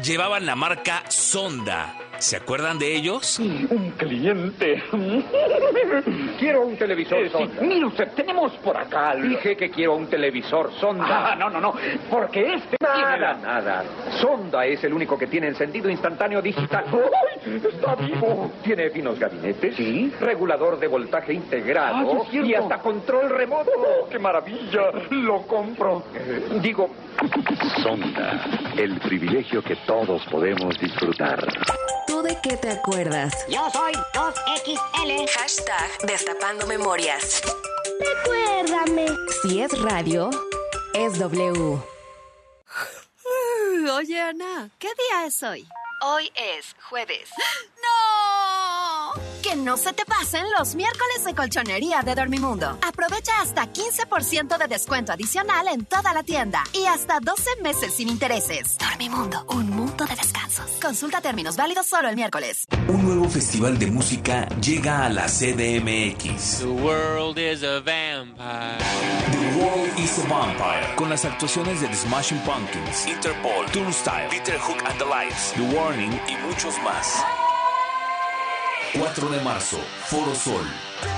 llevaban la marca Sonda. ¿Se acuerdan de ellos? Un cliente. quiero un televisor Sonda. mire usted, tenemos por acá. Dije que quiero un televisor Sonda. Ah, no, no, no. Porque este nada, nada. Sonda es el único que tiene encendido instantáneo digital. ¡Ay! Está vivo. Tiene finos gabinetes. Sí. Regulador de voltaje integrado. Ah, y hasta control remoto. Oh, ¡Qué maravilla! Lo compro. Eh, digo. Sonda. El privilegio que todos podemos disfrutar. ¿Tú de qué te acuerdas? Yo soy 2XL. Hashtag Destapando Memorias. Recuérdame. Si es radio, es W. Oye, Ana, ¿qué día es hoy? Hoy es jueves. ¡No! Que no se te pasen los miércoles de colchonería de Dormimundo. Aprovecha hasta 15% de descuento adicional en toda la tienda y hasta 12 meses sin intereses. Dormimundo, un mundo de descansos. Consulta términos válidos solo el miércoles. Un nuevo festival de música llega a la CDMX. The world is a vampire. The World is a Vampire. Con las actuaciones de The Smashing Pumpkins, Interpol, Turnstile, Peter Hook and the Lights, The Warning y muchos más. 4 de marzo, Foro Sol.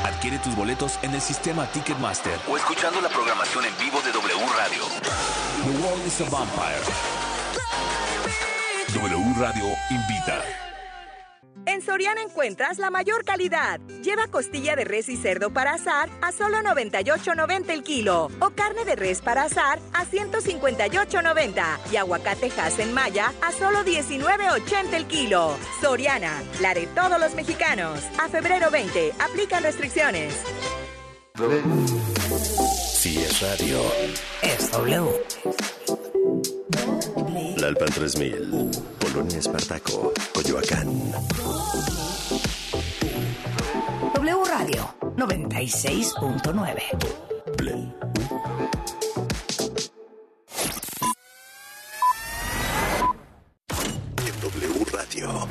Adquiere tus boletos en el sistema Ticketmaster o escuchando la programación en vivo de W Radio. The World is a Vampire. W Radio invita. En Soriana encuentras la mayor calidad. Lleva costilla de res y cerdo para asar a solo 98.90 el kilo. O carne de res para asar a 158.90. Y aguacate en maya a solo 19.80 el kilo. Soriana, la de todos los mexicanos. A febrero 20, aplican restricciones. Si es radio. Es W. La Alpan 3000. Polonia Espartaco. Coyoacán. W Radio 96.9. En W Radio.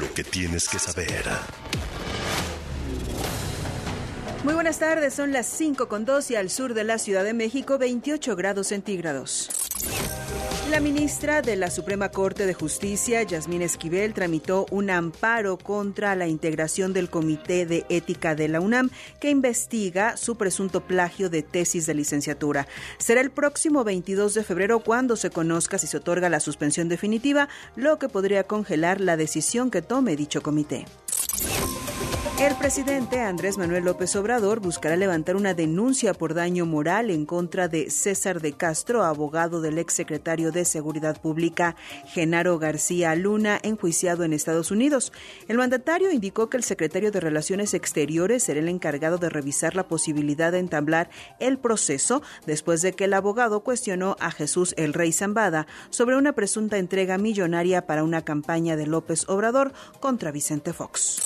Lo que tienes que saber. Muy buenas tardes, son las 5 con 2 y al sur de la Ciudad de México 28 grados centígrados. La ministra de la Suprema Corte de Justicia, Yasmín Esquivel, tramitó un amparo contra la integración del Comité de Ética de la UNAM que investiga su presunto plagio de tesis de licenciatura. Será el próximo 22 de febrero cuando se conozca si se otorga la suspensión definitiva, lo que podría congelar la decisión que tome dicho comité. El presidente Andrés Manuel López Obrador buscará levantar una denuncia por daño moral en contra de César de Castro, abogado del exsecretario de Seguridad Pública Genaro García Luna, enjuiciado en Estados Unidos. El mandatario indicó que el secretario de Relaciones Exteriores será el encargado de revisar la posibilidad de entablar el proceso después de que el abogado cuestionó a Jesús el Rey Zambada sobre una presunta entrega millonaria para una campaña de López Obrador contra Vicente Fox.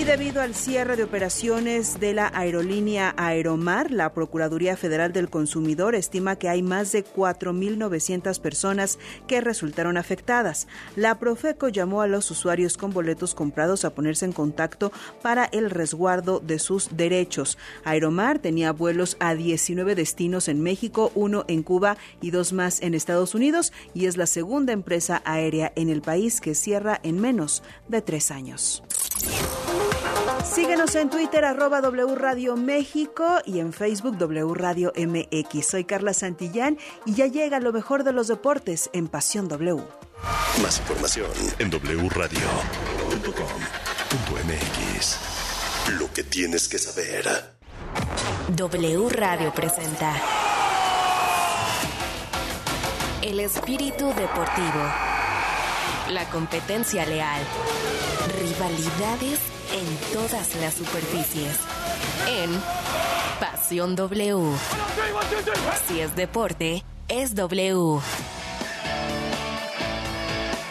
Y debido al cierre de operaciones de la aerolínea Aeromar, la Procuraduría Federal del Consumidor estima que hay más de 4.900 personas que resultaron afectadas. La Profeco llamó a los usuarios con boletos comprados a ponerse en contacto para el resguardo de sus derechos. Aeromar tenía vuelos a 19 destinos en México, uno en Cuba y dos más en Estados Unidos y es la segunda empresa aérea en el país que cierra en menos de tres años. Síguenos en Twitter, arroba W Radio México y en Facebook W Radio MX. Soy Carla Santillán y ya llega lo mejor de los deportes en Pasión W. Más información en wradio.com.mx. Lo que tienes que saber. W Radio presenta El espíritu deportivo. La competencia leal. Rivalidades en todas las superficies. En Pasión W. Si es deporte, es W.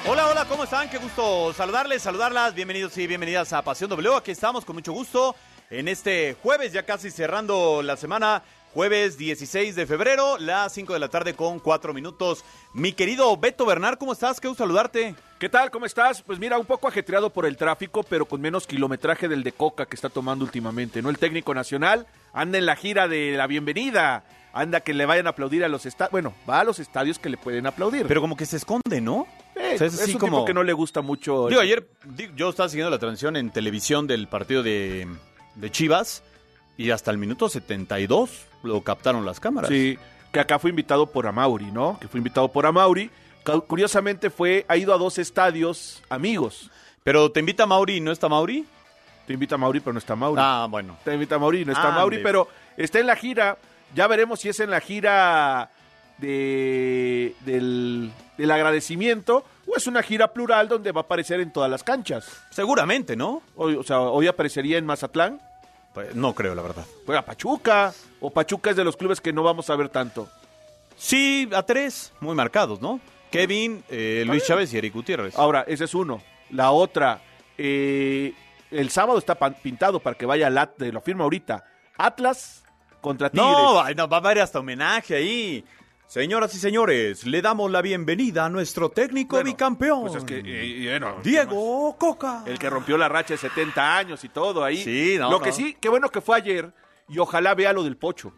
Hola, hola, ¿cómo están? Qué gusto saludarles, saludarlas. Bienvenidos y bienvenidas a Pasión W. Aquí estamos con mucho gusto en este jueves, ya casi cerrando la semana. Jueves 16 de febrero, las 5 de la tarde con 4 minutos. Mi querido Beto Bernard, ¿cómo estás? Qué gusto saludarte. ¿Qué tal? ¿Cómo estás? Pues mira, un poco ajetreado por el tráfico, pero con menos kilometraje del de Coca que está tomando últimamente, ¿no? El técnico nacional anda en la gira de la bienvenida anda que le vayan a aplaudir a los estadios. Bueno, va a los estadios que le pueden aplaudir. Pero como que se esconde, ¿no? Eh, O sea, es un como- tipo que no le gusta mucho. Digo, ayer yo estaba siguiendo la transmisión en televisión del partido de, de Chivas y hasta el minuto 72 lo captaron las cámaras. Sí, que acá fue invitado por Amauri, ¿no? Que fue invitado por Amauri. Cu- Curiosamente fue, ha ido a dos estadios amigos. Pero te invita Mauri y no está Mauri. Te invita Mauri, pero no está Mauri. Ah, bueno. Te invita Mauri, no está Ande. Mauri, pero está en la gira. Ya veremos si es en la gira de, del, del agradecimiento o es una gira plural donde va a aparecer en todas las canchas. Seguramente, ¿no? Hoy, o sea, hoy aparecería en Mazatlán. Pues, no creo, la verdad. Juega Pachuca. O Pachuca es de los clubes que no vamos a ver tanto. Sí, a tres, muy marcados, ¿no? Kevin, eh, Luis Chávez y Eric Gutiérrez. Ahora, ese es uno. La otra, eh, el sábado está pintado para que vaya al At, lo firma ahorita. Atlas contra Tigres. No, no, va a haber hasta homenaje ahí. Señoras y señores, le damos la bienvenida a nuestro técnico Bueno, bicampeón. Pues es que, eh, bueno, Diego Coca. El que rompió la racha de 70 años y todo ahí. Sí, no, Lo no. que sí, qué bueno que fue ayer y ojalá vea lo del Pocho.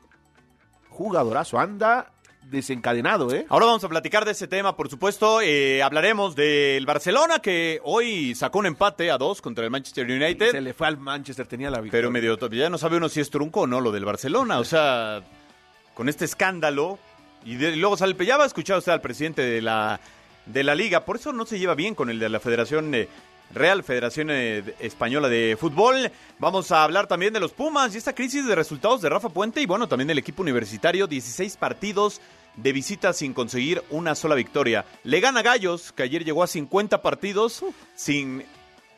Jugadorazo, anda desencadenado, ¿eh? Ahora vamos a platicar de ese tema, por supuesto. Eh, hablaremos del Barcelona, que hoy sacó un empate a dos contra el Manchester United. Se le fue al Manchester, tenía la victoria. Pero medio ya no sabe uno si es trunco o no lo del Barcelona. O sea, con este escándalo. Y, de- luego sale, ya va a escuchar usted al presidente de la, de la liga. Por eso no se lleva bien con el de la Federación eh, Real Federación eh, Española de Fútbol. Vamos a hablar también de los Pumas y esta crisis de resultados de Rafa Puente. Y bueno, también del equipo universitario. 16 partidos de visita sin conseguir una sola victoria. Le gana Gallos, que ayer llegó a 50 partidos sin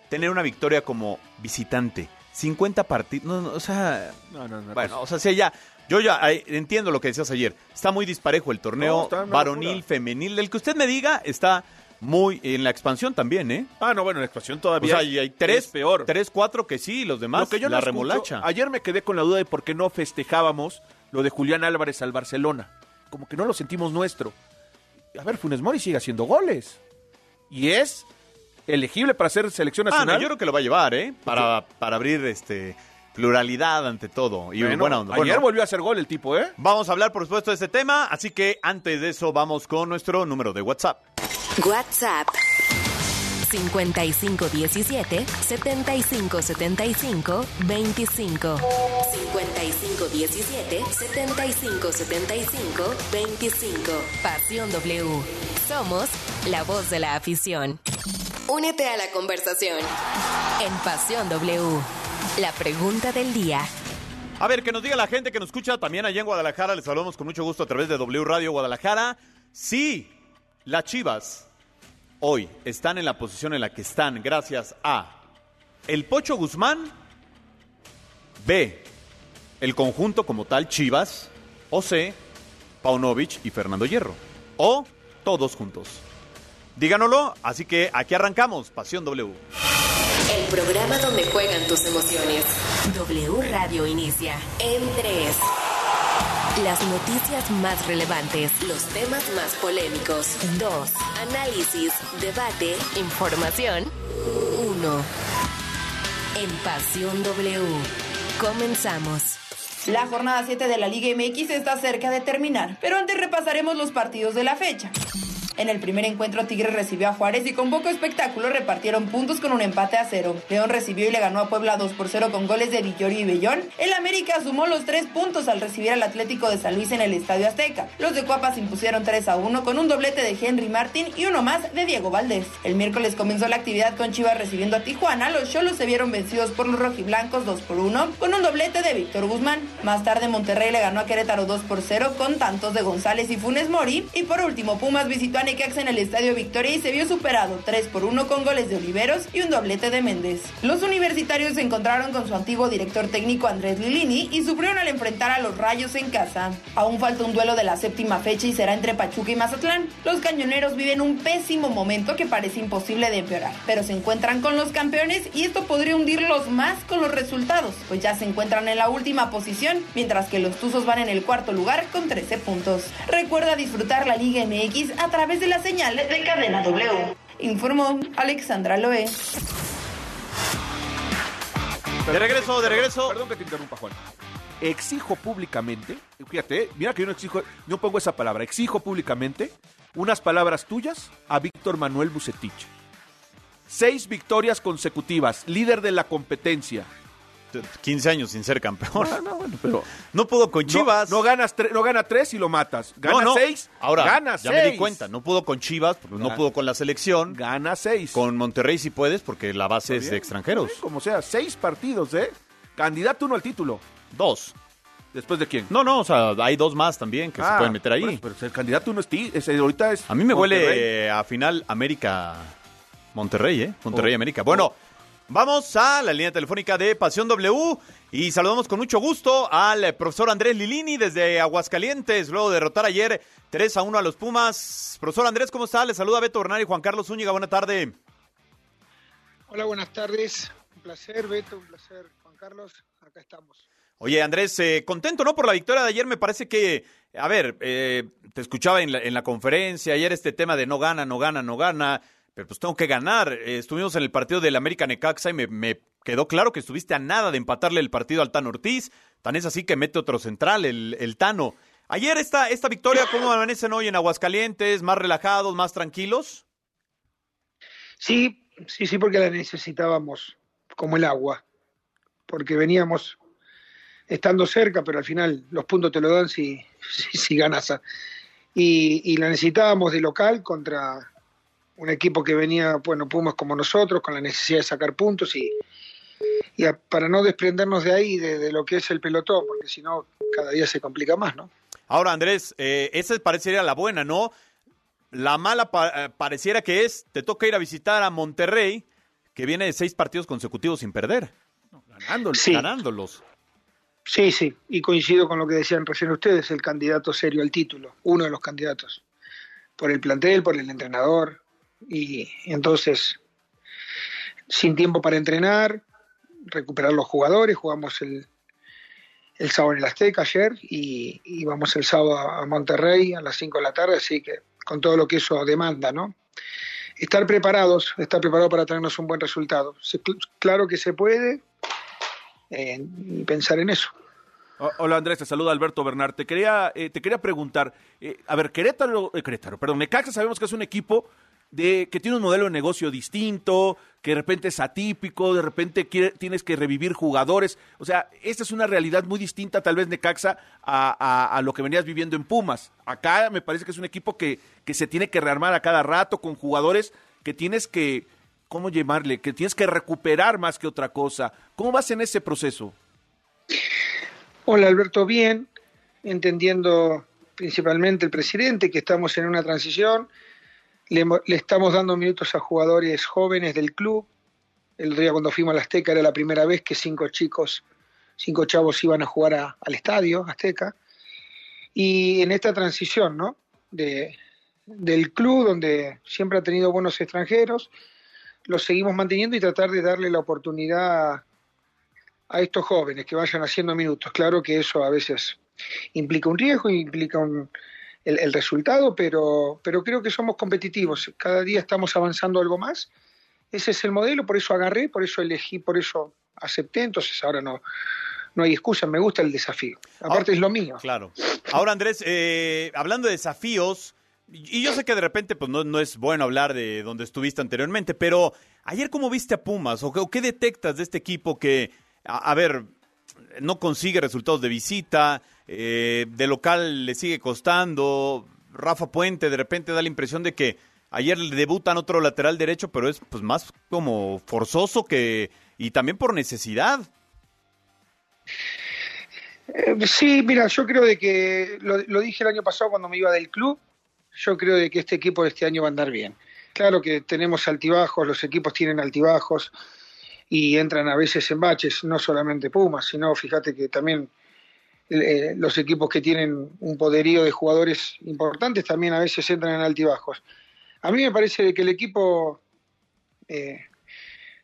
tener una victoria como visitante. 50 partidos, no, no, o sea, No, no, no. bueno, o sea, sí, ya, yo ya eh, entiendo lo que decías ayer. Está muy disparejo el torneo No, está una varonil, locura. femenil. El que usted me diga está muy en la expansión también, ¿eh? Ah, no, bueno, la expansión O todavía sea, y hay tres, es peor. tres, cuatro que sí, y los demás, Lo que yo la no escucho- remolacha. Ayer me quedé con la duda de por qué no festejábamos lo de Julián Álvarez al Barcelona. Como que no lo sentimos nuestro. A ver, Funes Mori sigue haciendo goles. Y es elegible para ser selección Ah, nacional. no, yo creo que lo va a llevar, ¿eh? Para, para abrir este pluralidad ante todo. Y Bueno, bueno, ayer bueno, volvió a hacer gol el tipo, ¿eh? Vamos a hablar, por supuesto, de este tema. Así que antes de eso, vamos con nuestro número de WhatsApp. WhatsApp 5517 7575 25 5517 7575 25 Pasión W. Somos la voz de la afición. Únete a la conversación en Pasión W. La pregunta del día. A ver, que nos diga la gente que nos escucha también allá en Guadalajara. Les saludamos con mucho gusto a través de W Radio Guadalajara. Sí, las Chivas hoy están en la posición en la que están gracias a el Pocho Guzmán, B, el conjunto como tal Chivas, o C, Paunovic y Fernando Hierro, o todos juntos. Díganoslo, así que aquí arrancamos, Pasión W. El programa donde juegan tus emociones. W Radio inicia en 3. Las noticias más relevantes, los temas más polémicos. 2. Análisis, debate, información. 1. En Pasión W. Comenzamos. La jornada 7 de la Liga MX está cerca de terminar, pero antes repasaremos los partidos de la fecha. En el primer encuentro Tigres recibió a Juárez y con poco espectáculo repartieron puntos con un empate a cero. León recibió y le ganó a Puebla 2 por 0 con goles de Villorio y Bellón. El América sumó los tres puntos al recibir al Atlético de San Luis en el Estadio Azteca. Los de Cuapas impusieron 3 a 1 con un doblete de Henry Martín y uno más de Diego Valdés. El miércoles comenzó la actividad con Chivas recibiendo a Tijuana. Los Cholos se vieron vencidos por los rojiblancos 2 por 1 con un doblete de Víctor Guzmán. Más tarde Monterrey le ganó a Querétaro 2 por 0 con tantos de González y Funes Mori. Y por último Pumas visitó a En el Estadio Victoria y se vio superado 3 por 1 con goles de Oliveros y un doblete de Méndez. Los universitarios se encontraron con su antiguo director técnico Andrés Lilini y sufrieron al enfrentar a los Rayos en casa. Aún falta un duelo de la séptima fecha y será entre Pachuca y Mazatlán. Los cañoneros viven un pésimo momento que parece imposible de empeorar, pero se encuentran con los campeones y esto podría hundirlos más con los resultados, pues ya se encuentran en la última posición, mientras que los Tuzos van en el cuarto lugar con 13 puntos. Recuerda disfrutar la Liga MX a través de la señal de Cadena W. Informó Alexandra Loé. De regreso, de regreso. Perdón que te interrumpa, Juan. exijo públicamente, fíjate, mira que yo no exijo, no pongo esa palabra, exijo públicamente unas palabras tuyas a Víctor Manuel Bucetich. Seis victorias consecutivas, líder de la competencia. 15 años sin ser campeón. No, no, bueno, pero no pudo con Chivas. No, ganas no gana tres y lo matas. Gana seis. Ahora, gana ya me di cuenta. No pudo con Chivas, porque no pudo con la selección. Gana seis. Con Monterrey sí puedes, porque la base es de extranjeros. como sea, seis partidos, ¿eh? Candidato uno al título. Dos. ¿Después de quién? No, no, o sea, hay dos más también que se Ah, pueden meter ahí. Pero, el candidato uno es, ti- es- ahorita es. A mí me Monterrey. huele a final América Monterrey, ¿eh? Monterrey Oh. América. Bueno, vamos a la línea telefónica de Pasión W y saludamos con mucho gusto al profesor Andrés Lilini desde Aguascalientes, luego de derrotar ayer 3 a 1 a los Pumas. Profesor Andrés, ¿cómo está? Le saluda Beto Bernal y Juan Carlos Zúñiga. Buena tarde. Hola, buenas tardes. Un placer, Beto, un placer, Juan Carlos. Acá estamos. Oye, Andrés, eh, contento, ¿no? Por la victoria de ayer, me parece que, a ver, eh, te escuchaba en la, en la conferencia ayer este tema de no gana, no gana, no gana, pero pues tengo que ganar. Eh, estuvimos en el partido del América Necaxa y me, quedó claro que estuviste a nada de empatarle el partido al Tano Ortiz. Tan es así que mete otro central, el, el Tano. Ayer esta, esta victoria, ¿cómo amanecen hoy en Aguascalientes? ¿Más relajados, más tranquilos? Sí, sí, sí, porque la necesitábamos como el agua. Porque veníamos estando cerca, pero al final los puntos te lo dan si, si, si ganas. Y, y la necesitábamos de local contra un equipo que venía, bueno, Pumas como nosotros, con la necesidad de sacar puntos y, y a- para no desprendernos de ahí, de, de lo que es el pelotón, porque si no, cada día se complica más, ¿no? Ahora, Andrés, eh, esa parecería la buena, ¿no? La mala pa- eh, pareciera que es, te toca ir a visitar a Monterrey, que viene de seis partidos consecutivos sin perder. Ganándolos. Sí. Ganándolos. Sí, sí, y coincido con lo que decían recién ustedes, el candidato serio al título, uno de los candidatos, por el plantel, por el entrenador, y entonces, sin tiempo para entrenar, recuperar los jugadores, jugamos el, el sábado en el Azteca ayer y, y vamos el sábado a Monterrey a las 5 de la tarde, así que con todo lo que eso demanda, ¿no? Estar preparados, estar preparados para traernos un buen resultado. Claro que se puede, eh, pensar en eso. Hola Andrés, te saluda Alberto Bernard. Te quería, eh, te quería preguntar, eh, a ver, Querétaro, eh, Querétaro, perdón, Necaxa sabemos que es un equipo de que tiene un modelo de negocio distinto, que de repente es atípico, de repente quiere- tienes que revivir jugadores. O sea, esta es una realidad muy distinta tal vez Necaxa a, a- a lo que venías viviendo en Pumas. Acá me parece que es un equipo que, que se tiene que rearmar a cada rato con jugadores que tienes que, ¿cómo llamarle? Que tienes que recuperar más que otra cosa. ¿Cómo vas en ese proceso? Hola Alberto, bien, entendiendo principalmente el presidente que estamos en una transición, le, le estamos dando minutos a jugadores jóvenes del club. El día cuando fuimos al Azteca era la primera vez que cinco chicos, cinco chavos iban a jugar a- al estadio Azteca. Y en esta transición, ¿no? De, del club donde siempre ha tenido buenos extranjeros, los seguimos manteniendo y tratar de darle la oportunidad a estos jóvenes que vayan haciendo minutos. Claro que eso a veces implica un riesgo, implica un- el, el resultado, pero, pero creo que somos competitivos. Cada día estamos avanzando algo más. Ese es el modelo, por eso agarré, por eso elegí, por eso acepté. Entonces ahora no, no hay excusa, me gusta el desafío. Aparte es lo mío. Claro. Ahora, Andrés, eh, hablando de desafíos, y yo sé que de repente pues no, no es bueno hablar de donde estuviste anteriormente, pero ayer cómo viste a Pumas o qué, o qué detectas de este equipo que, a, a ver, no consigue resultados de visita, eh, de local le sigue costando, Rafa Puente de repente da la impresión de que ayer le debutan otro lateral derecho, pero es pues más como forzoso que y también por necesidad. Eh, sí, mira, yo creo de que, lo, lo dije el año pasado cuando me iba del club, yo creo de que este equipo de este año va a andar bien. Claro que tenemos altibajos, los equipos tienen altibajos y entran a veces en baches, no solamente Pumas, sino fíjate que también eh, los equipos que tienen un poderío de jugadores importantes también a veces entran en altibajos. A mí me parece que el equipo eh,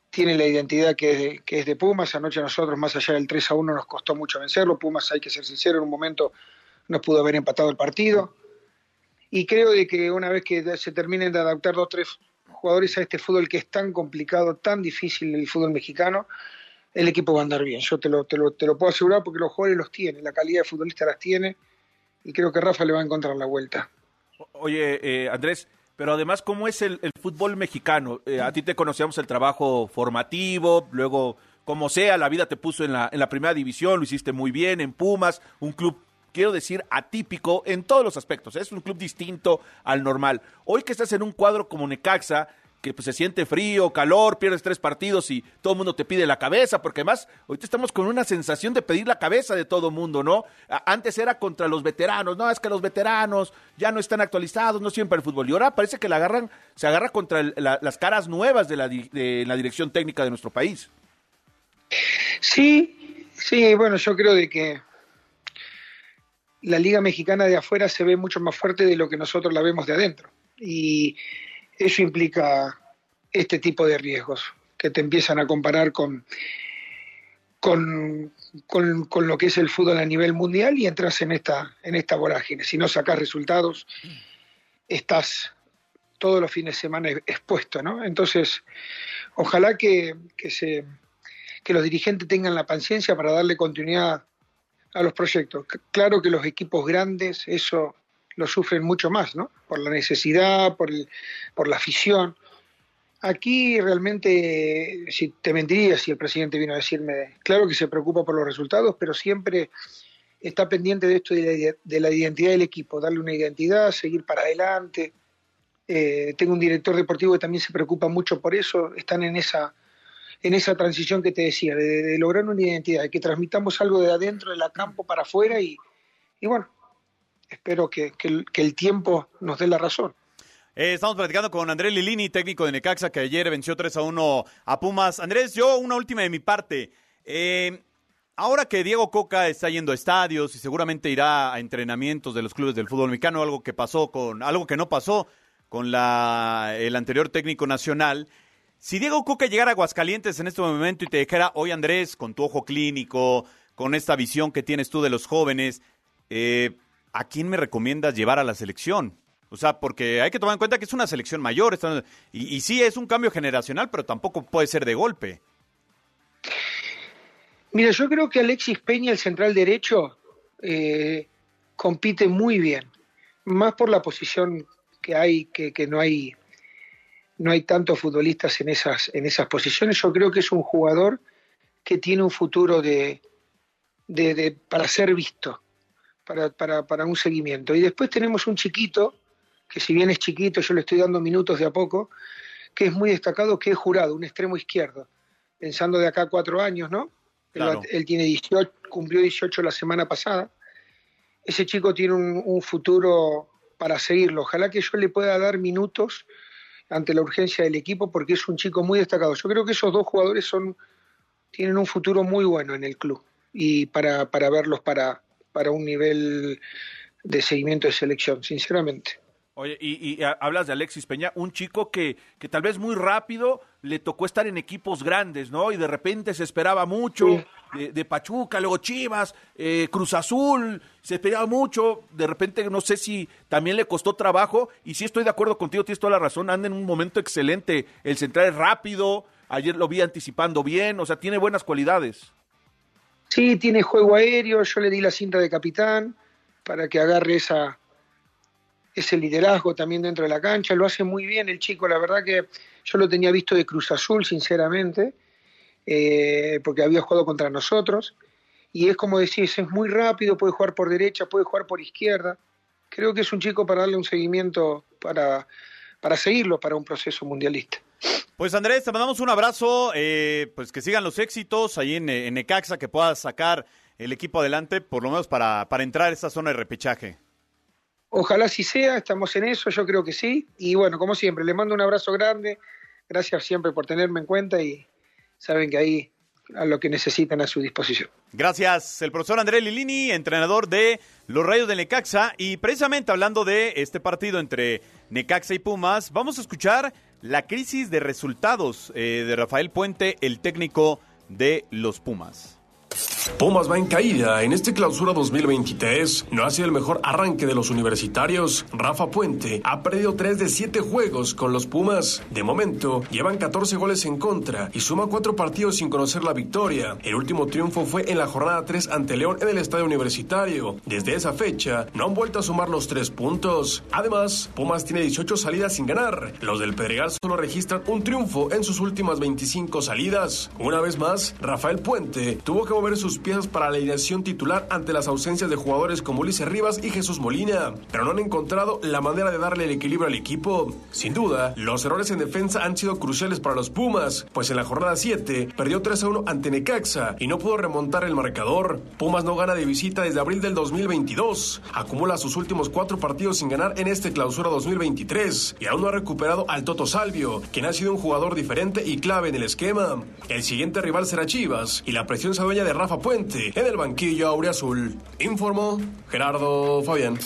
tiene la identidad que es, de, que es de Pumas. Anoche a nosotros, más allá del 3 a 1, nos costó mucho vencerlo. Pumas, hay que ser sincero, en un momento nos pudo haber empatado el partido. Y creo de que una vez que se terminen de adaptar dos tres jugadores a este fútbol que es tan complicado, tan difícil el fútbol mexicano, el equipo va a andar bien. Yo te lo, te lo, te lo puedo asegurar porque los jugadores los tiene, la calidad de futbolista las tiene y creo que Rafa le va a encontrar la vuelta. Oye, eh, Andrés, pero además, ¿cómo es el, el fútbol mexicano? Eh, a ti te conocíamos el trabajo formativo, luego, como sea, la vida te puso en la, en la primera división, lo hiciste muy bien, en Pumas, un club, quiero decir, atípico en todos los aspectos. Es un club distinto al normal. Hoy que estás en un cuadro como Necaxa, que pues, se siente frío, calor, pierdes tres partidos y todo el mundo te pide la cabeza, porque además ahorita estamos con una sensación de pedir la cabeza de todo mundo, ¿no? Antes era contra los veteranos, no, es que los veteranos ya no están actualizados, no siempre el fútbol. Y ahora parece que la agarran, se agarra contra la, las caras nuevas de la, de la dirección técnica de nuestro país. Sí, sí, bueno, yo creo de que la liga mexicana de afuera se ve mucho más fuerte de lo que nosotros la vemos de adentro. Y eso implica este tipo de riesgos, que te empiezan a comparar con, con, con, lo que es el fútbol a nivel mundial y entras en esta, en esta vorágine. Si no sacas resultados, estás todos los fines de semana expuesto, ¿no? Entonces, ojalá que, que, se, que los dirigentes tengan la paciencia para darle continuidad a los proyectos. Claro que los equipos grandes, eso lo sufren mucho más, ¿no? Por la necesidad, por, el, por la afición. Aquí realmente, si te mentiría si el presidente vino a decirme, claro que se preocupa por los resultados, pero siempre está pendiente de esto de la, identidad del equipo, darle una identidad, seguir para adelante. Eh, tengo un director deportivo que también se preocupa mucho por eso, están en esa, en esa transición que te decía, de, lograr una identidad, de que transmitamos algo de adentro, de la campo para afuera y, y bueno, espero que, el, tiempo nos dé la razón. Eh, estamos platicando con Andrés Lilini, técnico de Necaxa, que ayer venció 3 a 1 a Pumas. Andrés, yo una última de mi parte. Eh, ahora que Diego Coca está yendo a estadios y seguramente irá a entrenamientos de los clubes del fútbol mexicano, algo que pasó con, algo que no pasó con la, el anterior técnico nacional. Si Diego Coca llegara a Aguascalientes en este momento y te dijera, hoy Andrés, con tu ojo clínico, con esta visión que tienes tú de los jóvenes, eh, ¿a quién me recomiendas llevar a la selección? O sea, porque hay que tomar en cuenta que es una selección mayor. Y, sí, es un cambio generacional, pero tampoco puede ser de golpe. Mira, yo creo que Alexis Peña, el central derecho, eh, compite muy bien. Más por la posición que hay, que, no hay no hay tantos futbolistas en esas, en esas posiciones. Yo creo que es un jugador que tiene un futuro de, de para ser visto para, para, para un seguimiento. Y después tenemos un chiquito, que si bien es chiquito, yo le estoy dando minutos de a poco, que es muy destacado, que es jurado, un extremo izquierdo, pensando de acá cuatro años, ¿no? Él, tiene 18, cumplió 18 la semana pasada. Ese chico tiene un, un, futuro para seguirlo. Ojalá que yo le pueda dar minutos ante la urgencia del equipo porque es un chico muy destacado. Yo creo que esos dos jugadores son tienen un futuro muy bueno en el club y para, para verlos para, para un nivel de seguimiento de selección, sinceramente. Oye, y, hablas de Alexis Peña, un chico que, que tal vez muy rápido le tocó estar en equipos grandes, ¿no? Y de repente se esperaba mucho de, Pachuca, luego Chivas, eh, Cruz Azul, se esperaba mucho. De repente no sé si también le costó trabajo. Y sí estoy de acuerdo contigo, tienes toda la razón. Anda en un momento excelente. El central es rápido. Ayer lo vi anticipando bien. O sea, tiene buenas cualidades. Sí, tiene juego aéreo, yo le di la cinta de capitán para que agarre esa, ese liderazgo también dentro de la cancha, lo hace muy bien el chico, la verdad que yo lo tenía visto de Cruz Azul, sinceramente, eh, porque había jugado contra nosotros, y es como decís, es muy rápido, puede jugar por derecha, puede jugar por izquierda, creo que es un chico para darle un seguimiento, para, para seguirlo para un proceso mundialista. Pues Andrés, te mandamos un abrazo, eh, pues que sigan los éxitos ahí en, en Necaxa, que puedas sacar el equipo adelante, por lo menos para, para entrar a esta zona de repechaje. Ojalá sí sea, estamos en eso, yo creo que sí. Y bueno, como siempre, les mando un abrazo grande, gracias siempre por tenerme en cuenta y saben que ahí a lo que necesitan a su disposición. Gracias, el profesor Andrés Lilini, entrenador de los Rayos de Necaxa. Y precisamente hablando de este partido entre Necaxa y Pumas, vamos a escuchar la crisis de resultados eh, de Rafael Puente, el técnico de los Pumas. Pumas va en caída en este clausura 2023. No ha sido el mejor arranque de los universitarios. Rafa Puente ha perdido 3 de 7 juegos con los Pumas. De momento, llevan 14 goles en contra y suma 4 partidos sin conocer la victoria. El último triunfo fue en la jornada 3 ante León en el estadio universitario. Desde esa fecha, no han vuelto a sumar los 3 puntos. Además, Pumas tiene 18 salidas sin ganar. Los del Pedregal solo registran un triunfo en sus últimas 25 salidas. Una vez más, Rafael Puente tuvo que mover sus piezas para la alineación titular ante las ausencias de jugadores como Ulises Rivas y Jesús Molina, pero no han encontrado la manera de darle el equilibrio al equipo. Sin duda, los errores en defensa han sido cruciales para los Pumas, pues en la jornada 7 perdió 3 a 1 ante Necaxa y no pudo remontar el marcador. Pumas no gana de visita desde abril del 2022, acumula sus últimos cuatro partidos sin ganar en este clausura 2023 y aún no ha recuperado al Toto Salvio, quien ha sido un jugador diferente y clave en el esquema. El siguiente rival será Chivas y la presión se adueña de Rafa Puente en el banquillo Azul, Informó Gerardo Fabián.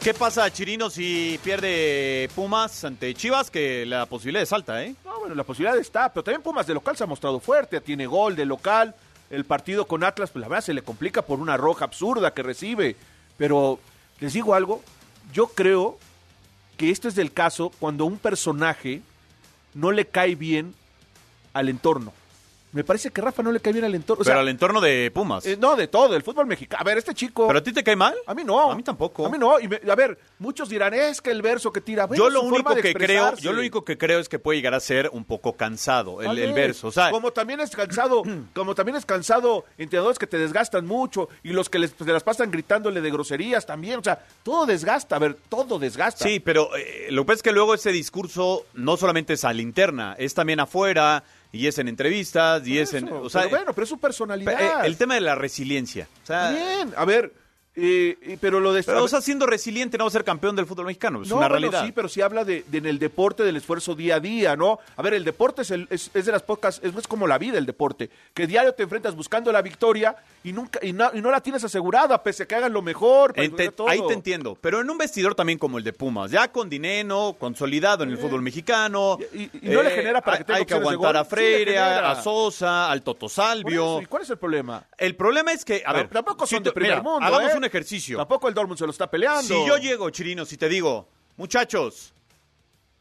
¿Qué pasa, Chirino, si pierde Pumas ante Chivas? Que la posibilidad es alta, ¿eh? No, bueno, la posibilidad está, pero también Pumas de local se ha mostrado fuerte, tiene gol de local. El partido con Atlas, pues la verdad se le complica por una roja absurda que recibe. Pero les digo algo, yo creo que esto es del caso cuando un personaje no le cae bien al entorno. Me parece que Rafa no le cae bien al entorno. Pero al entorno de Pumas. Eh, no, de todo, del fútbol mexicano. A ver, este chico. ¿Pero a ti te cae mal? A mí no. A mí tampoco. A mí no. Y a ver, muchos dirán, es que el verso que tira. yo lo único que creo, yo lo único que creo es que puede llegar a ser un poco cansado el, el verso. O sea, como también es cansado, como también es cansado entrenadores que te desgastan mucho y los que les, se las pasan gritándole de groserías también. O sea, todo desgasta. A ver, todo desgasta. Sí, pero eh, lo que pasa es que luego ese discurso no solamente es a la interna, es también afuera y es en entrevistas, y es en... O sea, bueno, pero es su personalidad. Eh, el tema de la resiliencia. Bien, a ver, eh, pero lo de... Sea, siendo resiliente no va a ser campeón del fútbol mexicano, es una realidad. sí, pero sí habla de, en el deporte del esfuerzo día a día, ¿no? A ver, el deporte es, es, de las pocas, es, como la vida el deporte, que diario te enfrentas buscando la victoria y nunca y no, y no la tienes asegurada, pese a que hagan lo mejor. ahí te entiendo, pero en un vestidor también como el de Pumas, ya con dinero, consolidado en el fútbol mexicano. Y, no le genera para que tenga Hay que aguantar a Freire, a, Sosa, al Toto Salvio. ¿Y cuál es el problema? El problema es que, a ver, tampoco son de primer mundo, hagamos ¿eh? Ejercicio. Tampoco el Dortmund se lo está peleando. Si yo llego, Chirino, si te digo, muchachos,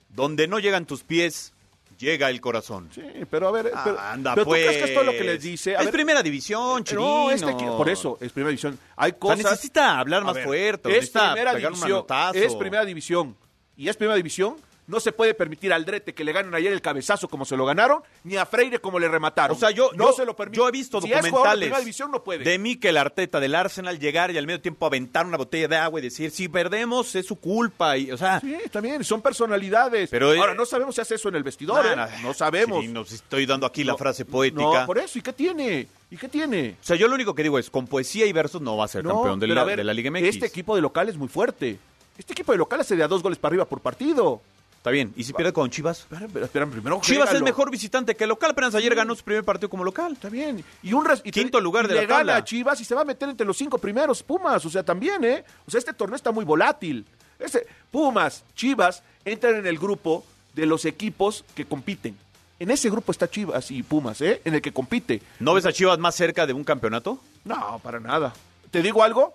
donde no llegan tus pies, llega el corazón. Sí, pero a ver, pero, Anda, pero pues. ¿tú crees que esto es lo que les dice? A es ver, primera división, Chirino. no, este, por eso, es primera división. Hay cosas... O sea, necesita hablar más ver, fuerte, es primera división. Es primera división. Y es primera división no se puede permitir al Drete que le ganen ayer el cabezazo como se lo ganaron, ni a Freire como le remataron. O sea, yo, no yo, se lo permite. yo he visto si documentales de, división, no puede. de Mikel Arteta del Arsenal llegar y al medio tiempo aventar una botella de agua y decir, si perdemos es su culpa. Y, o sea, sí, también, son personalidades. Pero, Ahora, no sabemos si hace eso en el vestidor, ¿eh? no sabemos. Sí, nos estoy dando aquí la frase poética. No, por eso, ¿y qué tiene? ¿Y qué tiene? O sea, yo lo único que digo es, con poesía y versos no va a ser campeón de la, ver, de la Liga MX. Este equipo de local es muy fuerte. Este equipo de local hace de a dos goles para arriba por partido. Está bien. ¿Y si pierde con Chivas? Espera, primero Chivas es mejor visitante que local. Apenas ayer ganó su primer partido como local. Está bien. Y un quinto lugar y de le la tabla. gana a Chivas y se va a meter entre los cinco primeros Pumas. O sea, también, ¿eh? O sea, este torneo está muy volátil. Este... Pumas, Chivas entran en el grupo de los equipos que compiten. En ese grupo está Chivas y Pumas, ¿eh? En el que compite. ¿No ves a Chivas más cerca de un campeonato? No, para nada. ¿Te digo algo?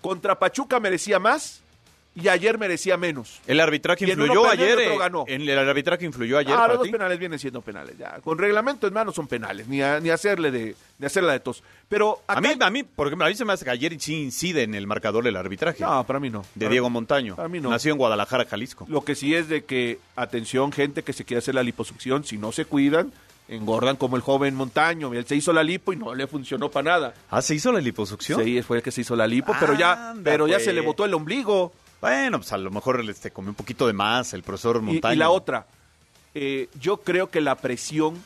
Contra Pachuca merecía más y ayer merecía menos. El arbitraje influyó ayer. Eh, en el arbitraje influyó ayer. Ah, los dos penales vienen siendo penales ya. Con reglamento en mano son penales, ni, a, ni hacerle de ni hacerla de tos. Pero a mí a mí porque a mí se me hace que ayer sí incide en el marcador el arbitraje. No, para mí no. De para Diego Montaño. Para mí no. Nació en Guadalajara, Jalisco. Lo que sí es de que atención gente que se quiere hacer la liposucción, si no se cuidan, engordan como el joven Montaño. Él se hizo la lipo y no le funcionó para nada. Ah, se hizo la liposucción. Sí, fue el que se hizo la lipo, pero ya pero ya pues. se le botó el ombligo. Bueno, pues a lo mejor este, comió un poquito de más el profesor Montaño. Y, y la otra, eh, yo creo que la presión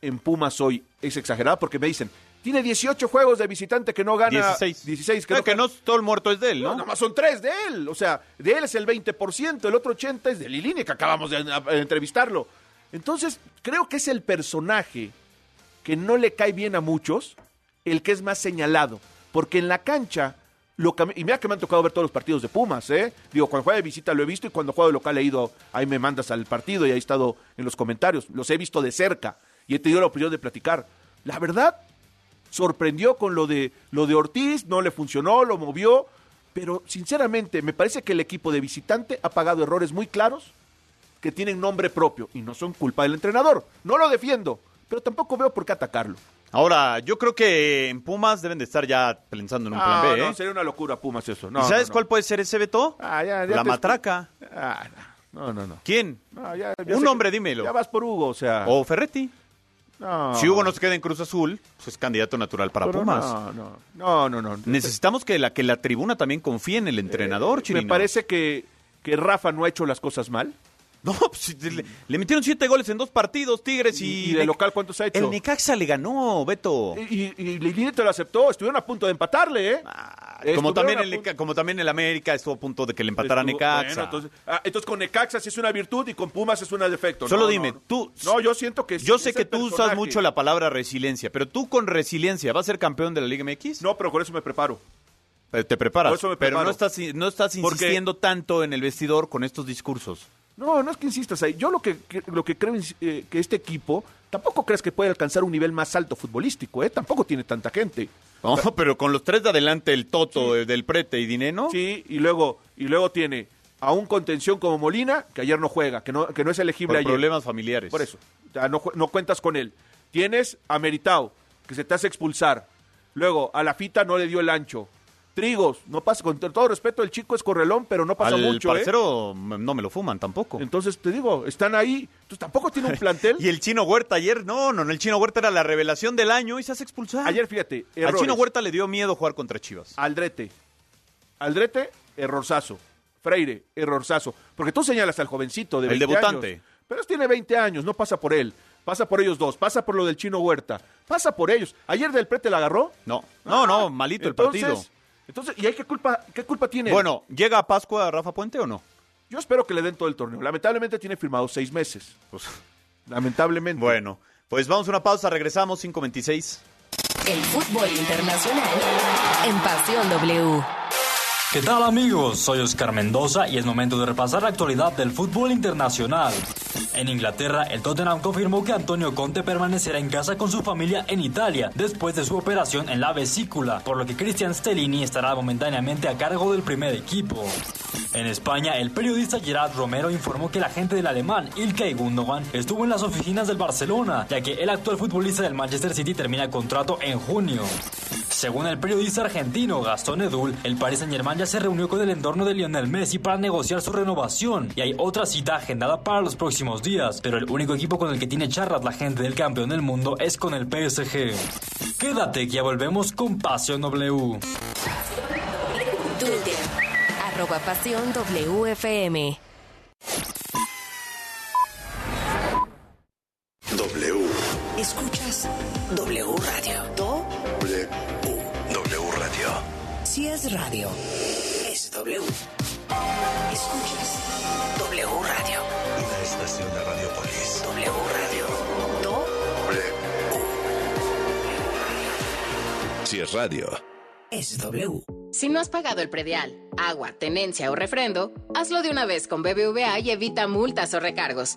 en Pumas hoy es exagerada porque me dicen, tiene 18 juegos de visitante que no gana. 16. 16 que, no, que no todo el muerto es de él, ¿no? No, nomás son tres de él. O sea, de él es el 20%, el otro 80% es de Lilini, que acabamos de, de entrevistarlo. Entonces, creo que es el personaje que no le cae bien a muchos, el que es más señalado. Porque en la cancha lo que, y que me han tocado ver todos los partidos de Pumas, ¿eh? Digo, cuando juega de visita lo he visto y cuando juega de local he ido, ahí me mandas al partido y ahí he estado en los comentarios. Los he visto de cerca y he tenido la oportunidad de platicar. La verdad, sorprendió con lo de, lo de Ortiz, no le funcionó, lo movió, pero sinceramente me parece que el equipo de visitante ha pagado errores muy claros que tienen nombre propio y no son culpa del entrenador. No lo defiendo, pero tampoco veo por qué atacarlo. Ahora, yo creo que en Pumas deben de estar ya pensando en un plan B, ¿eh? No, sería una locura Pumas eso. No, ¿Y sabes no, cuál puede ser ese Beto? Ah, ya, ya La matraca. Ah, no, no, no. ¿Quién? Ya- un nombre, dímelo. Ya vas por Hugo, o sea. O Ferretti. No. Si Hugo no se queda en Cruz Azul, pues es candidato natural para Pero Pumas. No, no, no, no, no. Necesitamos que la, que la tribuna también confíe en el entrenador, Me Chirino. parece que, que Rafa no ha hecho las cosas mal. No, pues, le, le metieron siete goles en dos partidos, Tigres, y... ¿Y de local cuántos ha hecho? El Necaxa le ganó, Beto. Y, y Lilini te lo aceptó, estuvieron a punto de empatarle, ¿eh? como, Estuvieron también el, punto- Neca- como también el América estuvo a punto de que le empatara Estuvo- Necaxa. bueno, entonces, ah, entonces con Necaxa sí es una virtud y con Pumas es un defecto. Solo No, dime, no. tú... No, yo siento que Yo sé que tú usas mucho la palabra resiliencia, pero tú con resiliencia, ¿vas a ser campeón de la Liga MX? No, pero con eso me preparo. Pero te preparas, Por eso me pero no estás, no estás Porque- insistiendo tanto en el vestidor con estos discursos. No, no es que insistas ahí. Yo lo que, lo que creo es eh, que este equipo tampoco crees que puede alcanzar un nivel más alto futbolístico, ¿eh? Tampoco tiene tanta gente. No, pero con los tres de adelante, el Toto, el del Prete y Dineno. Sí, y luego, y luego tiene a un contención como Molina, que ayer no juega, que no, que no es elegible por ayer. problemas familiares. Por eso, ya no, no cuentas con él. Tienes a Meritao, que se te hace expulsar. Luego, a la fita no le dio el ancho. Trigos, no pasa, con todo respeto, el chico es correlón, pero no pasa Al mucho, ¿eh? parcero m- no me lo fuman tampoco. Entonces, te digo, están ahí. Entonces, tampoco tiene un plantel. Y el Chino Huerta ayer, no, no, el Chino Huerta era la revelación del año y se hace expulsar. Ayer, fíjate, Al errores. Chino Huerta le dio miedo jugar contra Chivas. Aldrete. Aldrete, errorzazo. Freire, errorzazo. Porque tú señalas al jovencito de El 20 debutante. años. Pero tiene 20 años, no pasa por él. Pasa por ellos dos, pasa por lo del chino Huerta. Pasa por ellos. ¿Ayer del Prete la agarró? No, no, no, malito el partido. Entonces, ¿y ahí qué culpa, qué culpa tiene? Bueno, ¿llega a Pascua a Rafa Puente o no? Yo espero que le den todo el torneo. Lamentablemente tiene firmado seis meses. Lamentablemente. Bueno, pues vamos a una pausa, regresamos 5.26. El fútbol internacional en Pasión W. ¿Qué tal amigos? Soy Oscar Mendoza y es momento de repasar la actualidad del fútbol internacional. En Inglaterra, el Tottenham confirmó que Antonio Conte permanecerá en casa con su familia en Italia después de su operación en la vesícula, por lo que Cristian Stellini estará momentáneamente a cargo del primer equipo. En España, el periodista Gerard Romero informó que el agente del alemán Ilkay Gundogan estuvo en las oficinas del Barcelona, ya que el actual futbolista del Manchester City termina contrato en junio. Según el periodista argentino Gastón Edul, el Paris Saint-Germain ya se reunió con el entorno de Lionel Messi para negociar su renovación y hay otra cita agendada para los próximos días, pero el único equipo con el que tiene charlas la gente del campeón del mundo es con el PSG. Quédate que ya volvemos con Pasión W. Twitter, arroba Pasión WFM. W. Escuchas W Radio. Do, W. W Radio. Si es radio, es W. Escuchas W Radio. Una estación de Radiopolis. W Radio. Do, W. Si es radio. es W. Si no has pagado el predial, agua, tenencia o refrendo, hazlo de una vez con BBVA y evita multas o recargos.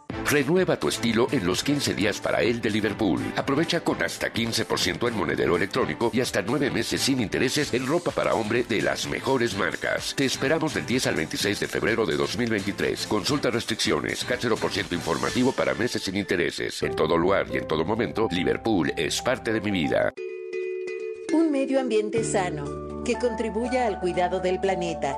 Renueva tu estilo en los 15 días para él de Liverpool. Aprovecha con hasta 15% en monedero electrónico y hasta 9 meses sin intereses en ropa para hombre de las mejores marcas. Te esperamos del 10 al 26 de febrero de 2023. Consulta restricciones, por ciento informativo para meses sin intereses. En todo lugar y en todo momento, Liverpool es parte de mi vida. Un medio ambiente sano que contribuya al cuidado del planeta.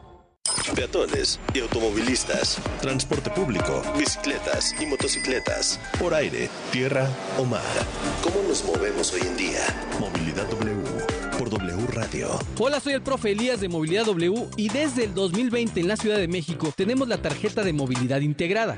Peatones y automovilistas, transporte público, bicicletas y motocicletas, por aire, tierra o mar. ¿Cómo nos movemos hoy en día? Movilidad W por W Radio. Hola, soy el profe Elías de Movilidad W y desde el 2020 en la Ciudad de México tenemos la tarjeta de movilidad integrada.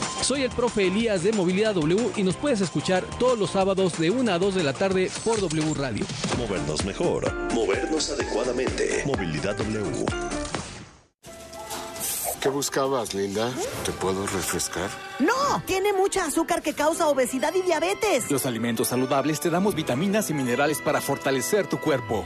Soy el profe Elías de Movilidad W y nos puedes escuchar todos los sábados de 1 a 2 de la tarde por W Radio. Movernos mejor, movernos adecuadamente. Movilidad W. ¿Qué buscabas, Linda? ¿Te puedo refrescar? No, tiene mucha azúcar que causa obesidad y diabetes. Los alimentos saludables te damos vitaminas y minerales para fortalecer tu cuerpo.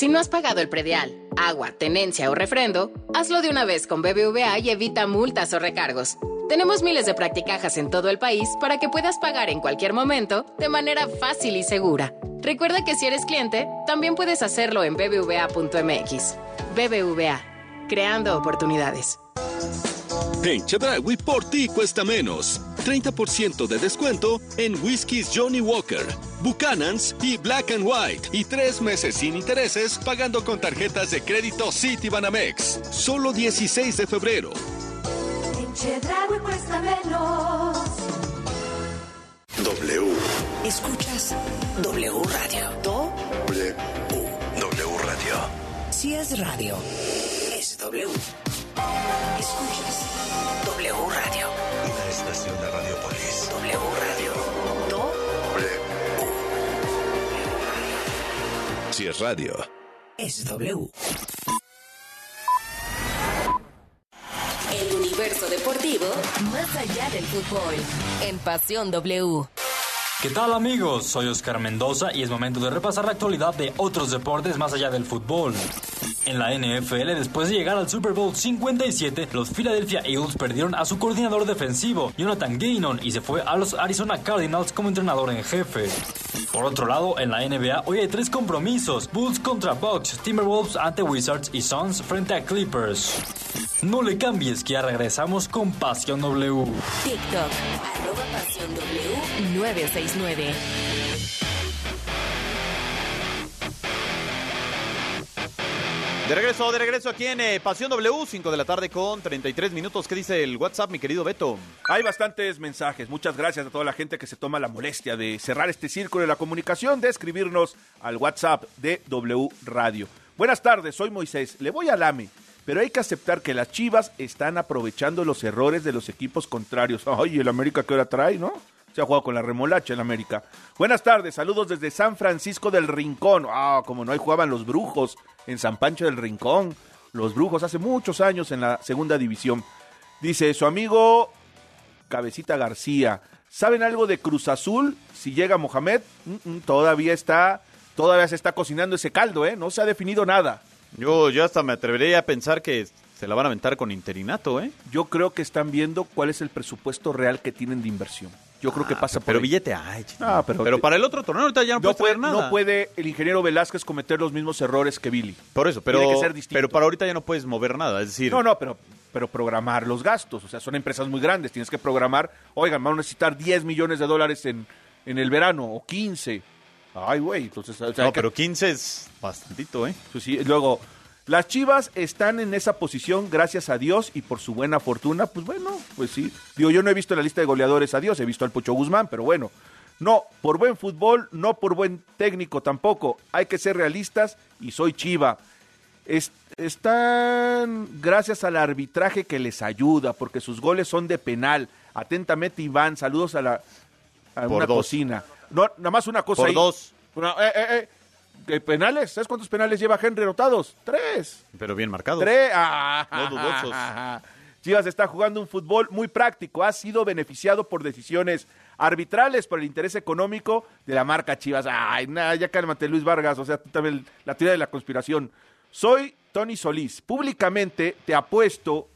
Si no has pagado el predial, agua, tenencia o refrendo, hazlo de una vez con BBVA y evita multas o recargos. Tenemos miles de practicajas en todo el país para que puedas pagar en cualquier momento de manera fácil y segura. Recuerda que si eres cliente, también puedes hacerlo en bbva.mx. BBVA, creando oportunidades. En Chedraui por ti cuesta menos. 30% de descuento en whiskies Johnny Walker, Buchanan's y Black and White. Y tres meses sin intereses pagando con tarjetas de crédito Citibanamex. Solo 16 de febrero. En Chedraui cuesta menos. W. Escuchas W Radio. Do. W. W Radio. Si es radio, es W. Escuchas W Radio. Una estación de Radiopolis. W Radio. Si es radio. Es W. El universo deportivo más allá del fútbol. En Pasión W. ¿Qué tal amigos? Soy Oscar Mendoza y es momento de repasar la actualidad de otros deportes más allá del fútbol. En la NFL, después de llegar al Super Bowl 57, los Philadelphia Eagles perdieron a su coordinador defensivo, Jonathan Gaynon, y se fue a los Arizona Cardinals como entrenador en jefe. Por otro lado, en la NBA hoy hay tres compromisos: Bulls contra Bucks, Timberwolves ante Wizards y Suns frente a Clippers. No le cambies que ya regresamos con Pasión W. TikTok, arroba Pasión W 969. De regreso, de regreso aquí en eh, Pasión W, 5 de la tarde con 33 minutos. ¿Qué dice el WhatsApp, mi querido Beto? Hay bastantes mensajes. Muchas gracias a toda la gente que se toma la molestia de cerrar este círculo de la comunicación, de escribirnos al WhatsApp de W Radio. Buenas tardes, soy Moisés. Le voy al AME, pero hay que aceptar que las Chivas están aprovechando los errores de los equipos contrarios. Ay, el América que ahora trae, ¿no? Se ha jugado con la remolacha en América. Buenas tardes, saludos desde San Francisco del Rincón. Ah, como no, ahí jugaban los brujos en San Pancho del Rincón. Los brujos hace muchos años en la segunda división. Dice su amigo Cabecita García. ¿Saben algo de Cruz Azul? Si llega Mohamed, mm, mm, todavía está, todavía se está cocinando ese caldo, ¿eh? No se ha definido nada. Yo, yo hasta me atrevería a pensar que se la van a aventar con interinato, ¿eh? Yo creo que están viendo cuál es el presupuesto real que tienen de inversión. Yo creo que pasa por Pero ahí. billete hay. Ah, pero- pero, para el otro torneo ahorita ya no, No puedes puede, nada. no puede el ingeniero Velázquez cometer los mismos errores que Billy. Por eso, pero, Tiene que ser distinto. pero para ahorita ya no puedes mover nada. Es decir, No, no, pero, pero programar los gastos. O sea, son empresas muy grandes. Tienes que programar. Oigan, vamos a necesitar 10 millones de dólares en, en el verano o 15. Ay, güey. Entonces, o sea, no, que- pero 15 es bastantito, ¿eh? Pues sí, luego, las Chivas están en esa posición gracias a Dios y por su buena fortuna. Pues bueno, pues sí. Digo, yo no he visto la lista de goleadores a Dios, he visto al Pocho Guzmán, pero bueno. No, por buen fútbol, no por buen técnico tampoco. Hay que ser realistas y soy Chiva. Es- están gracias al arbitraje que les ayuda, porque sus goles son de penal. Atentamente, Iván, saludos a la a Por una dos. cocina. No, nada más una cosa Por ahí. dos. Una- eh, eh, eh, ¿qué penales? ¿Sabes cuántos penales lleva Henry anotados? Tres. Pero bien marcado. Tres. Ah, No dudosos. Chivas está jugando un fútbol muy práctico. Ha sido beneficiado por decisiones arbitrales por el interés económico de la marca Chivas. Ay, nada, ya cálmate, Luis Vargas. O sea, tú también la teoría de la conspiración. Soy Tony Solís. Públicamente te apuesto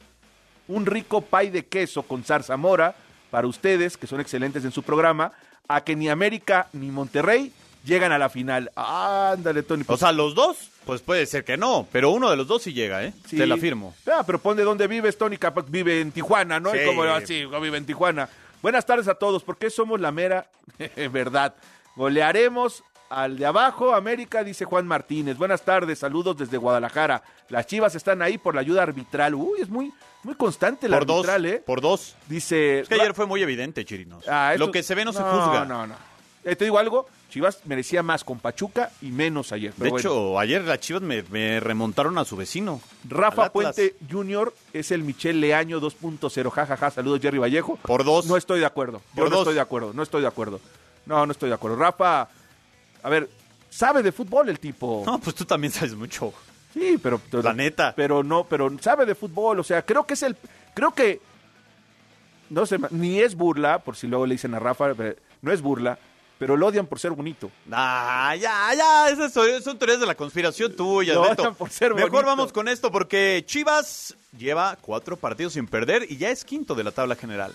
un rico pay de queso con zarzamora para ustedes, que son excelentes en su programa, a que ni América ni Monterrey llegan a la final. Ándale, Tony. O sea, los dos, pues puede ser que no, pero uno de los dos sí llega, ¿eh? Sí. Te la firmo. Ah, pero pon de dónde vives, Tony. Capaz vive en Tijuana, ¿no? Sí. Como así, vive en Tijuana. Buenas tardes a todos, porque somos la mera verdad. Golearemos al de abajo, América, dice Juan Martínez. Buenas tardes, saludos desde Guadalajara. Las chivas están ahí por la ayuda arbitral. Uy, es muy, muy constante la dos, arbitral, ¿eh? por dos. Dice. Es que ayer fue muy evidente, Chirinos. Ah, Lo que se ve no, se juzga. No, no. Eh, te digo algo, Chivas merecía más con Pachuca y menos ayer. De bueno. hecho, ayer las Chivas me, me remontaron a su vecino. Rafa. Puente Jr. es el Michel Leaño 2.0. Jajaja, saludos Jerry Vallejo. Por dos. No estoy de acuerdo. Yo Por no dos. estoy de acuerdo. No estoy de acuerdo. No, no estoy de acuerdo. Rafa, a ver, sabe de fútbol el tipo. No, pues tú también sabes mucho. Sí, pero, pero- La neta. Pero no, pero sabe de fútbol. O sea, creo que es el, creo que no sé, ni es burla, por si luego le dicen a Rafa, pero no es burla, pero lo odian por ser bonito. Ah, ya, ya, esas son, teorías de la conspiración tuyas, Lo Beto. odian por ser Mejor bonito. vamos con esto porque Chivas lleva cuatro partidos sin perder y ya es quinto de la tabla general.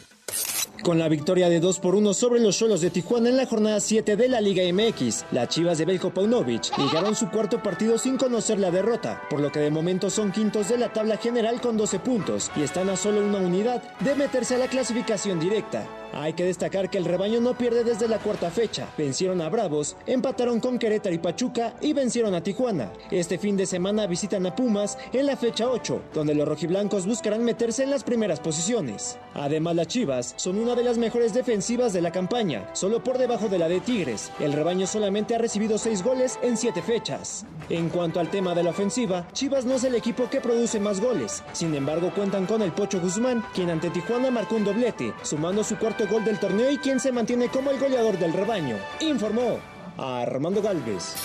Con la victoria de 2 por 1 sobre los Cholos de Tijuana en la jornada 7 de la Liga MX, las Chivas de Belko Paunovic ligaron su cuarto partido sin conocer la derrota, por lo que de momento son quintos de la tabla general con 12 puntos y están a solo una unidad de meterse a la clasificación directa. Hay que destacar que el rebaño no pierde desde la cuarta fecha. Vencieron a Bravos, empataron con Querétaro y Pachuca y vencieron a Tijuana. Este fin de semana visitan a Pumas en la fecha 8, donde los rojiblancos buscarán meterse en las primeras posiciones. Además, las Chivas son una de las mejores defensivas de la campaña, solo por debajo de la de Tigres. El rebaño solamente ha recibido 6 goles en 7 fechas. En cuanto al tema de la ofensiva, Chivas no es el equipo que produce más goles. Sin embargo, cuentan con el Pocho Guzmán, quien ante Tijuana marcó un doblete, sumando su cuarto gol del torneo y quien se mantiene como el goleador del rebaño. Informó Armando Galvez.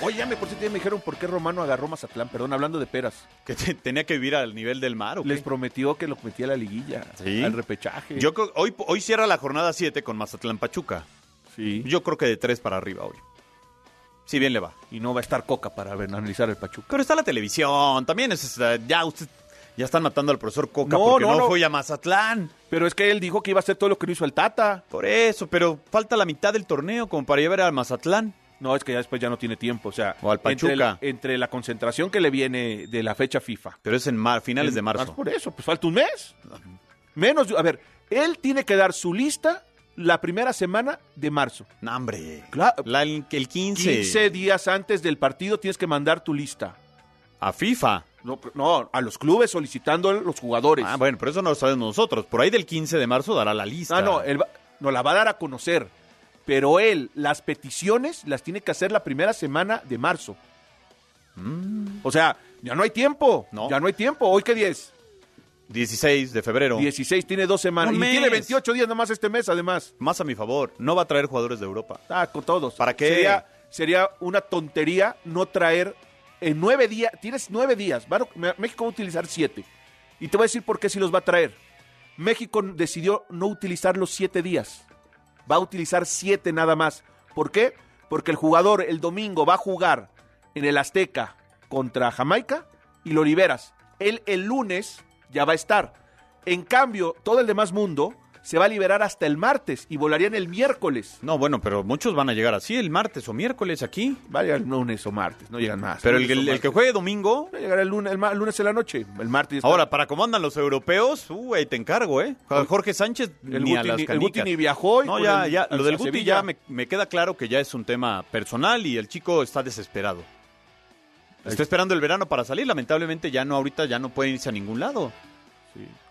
Oye, ya me, por cierto, ya me dijeron por qué Romano agarró Mazatlán, perdón, hablando de peras. Que te- tenía que vivir al nivel del mar, ¿o qué? Les prometió que lo metía a la liguilla, Sí. al repechaje. Yo creo, hoy, hoy cierra la jornada 7 con Mazatlán Pachuca. Sí. Yo creo que de 3 para arriba hoy. Si bien le va. Y no va a estar Coca para ver, analizar el Pachuca. Pero está la televisión, también es, ya usted ya están matando al profesor Coca No, porque no, no, no. fue a Mazatlán. Pero es que él dijo que iba a hacer todo lo que no hizo el Tata. Por eso, pero falta la mitad del torneo como para llevar al Mazatlán. No, es que ya después ya no tiene tiempo. O sea, O al entre la, Pachuca. entre la concentración que le viene de la fecha FIFA. Pero es en mar- finales En- de marzo. Por eso, pues falta un mes. Menos, a ver, él tiene que dar su lista la primera semana de marzo. No, hombre. Claro. La- el, el 15. 15 días antes del partido tienes que mandar tu lista. A FIFA. No, no, a los clubes solicitando a los jugadores. Ah, bueno, pero eso no lo sabemos nosotros. Por ahí del 15 de marzo dará la lista. Ah, no, él va- no la va a dar a conocer. Pero él, las peticiones las tiene que hacer la primera semana de marzo. O sea, ya no hay tiempo. Mm. No. Ya no hay tiempo. ¿Hoy qué día es? 16 de febrero. 16, tiene dos semanas. Un y tiene mes. 28 días nomás este mes, además. Más a mi favor. No va a traer jugadores de Europa. Ah, con todos. ¿Para qué? Sería, sería una tontería no traer en nueve días. Tienes nueve días. México va a utilizar siete. Y te voy a decir por qué si los va a traer. México decidió no utilizar los siete días. Va a utilizar siete nada más. ¿Por qué? Porque el jugador el domingo va a jugar en el Azteca contra Jamaica y lo liberas. Él el lunes ya va a estar. En cambio, todo el demás mundo se va a liberar hasta el martes y volarían el miércoles. No, bueno, pero muchos van a llegar así el martes o miércoles aquí. Va a llegar el lunes o martes, no llegan más. Pero el, que juegue domingo. Va a llegar el lunes, el lunes en la noche, el martes. Ahora, para cómo andan los europeos, uh, ahí te encargo, ¿eh? Jorge Sánchez El ni a Guti las ni- el canicas. Guti ni viajó y No, con ya, ya, lo del Guti Sevilla. ya me, me queda claro que ya es un tema personal y el chico está desesperado. Está esperando el verano para salir, lamentablemente ya no, ahorita ya no puede irse a ningún lado.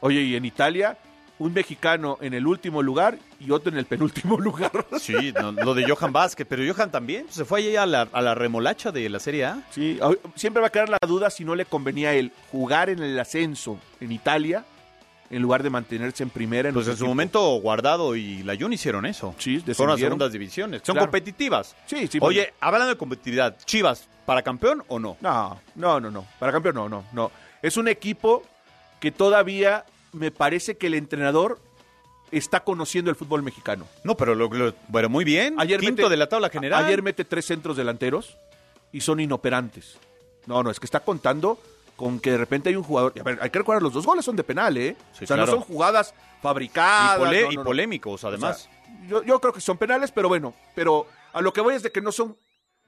Oye, y en Italia, un mexicano en el último lugar y otro en el penúltimo lugar. Sí, no, lo de Johan Vázquez, pero Johan también pues, se fue ahí a la, a la remolacha de la Serie A. Sí, siempre va a quedar la duda si no le convenía a él jugar en el ascenso en Italia en lugar de mantenerse en primera. En Pues en su equipo. momento Guardado y Layun hicieron eso. Sí, Fueron a descendieron. segundas divisiones. Son Claro. competitivas. Sí, sí. Oye, hablando de competitividad, Chivas, ¿para campeón o no? No, no, no, no. Para campeón no, no, no. Es un equipo que todavía me parece que el entrenador está conociendo el fútbol mexicano. No, pero, lo, lo- pero muy bien. Ayer Quinto mete- de la tabla general. Ayer mete tres centros delanteros y son inoperantes. No, no, es que está contando con que de repente hay un jugador. A ver, hay que recordar, los dos goles son de penal, ¿eh? Sí, o sea, claro. no son jugadas y, fabricadas. no, y polémicos, O además. sea, yo, yo creo que son penales, pero bueno, pero a lo que voy es de que no son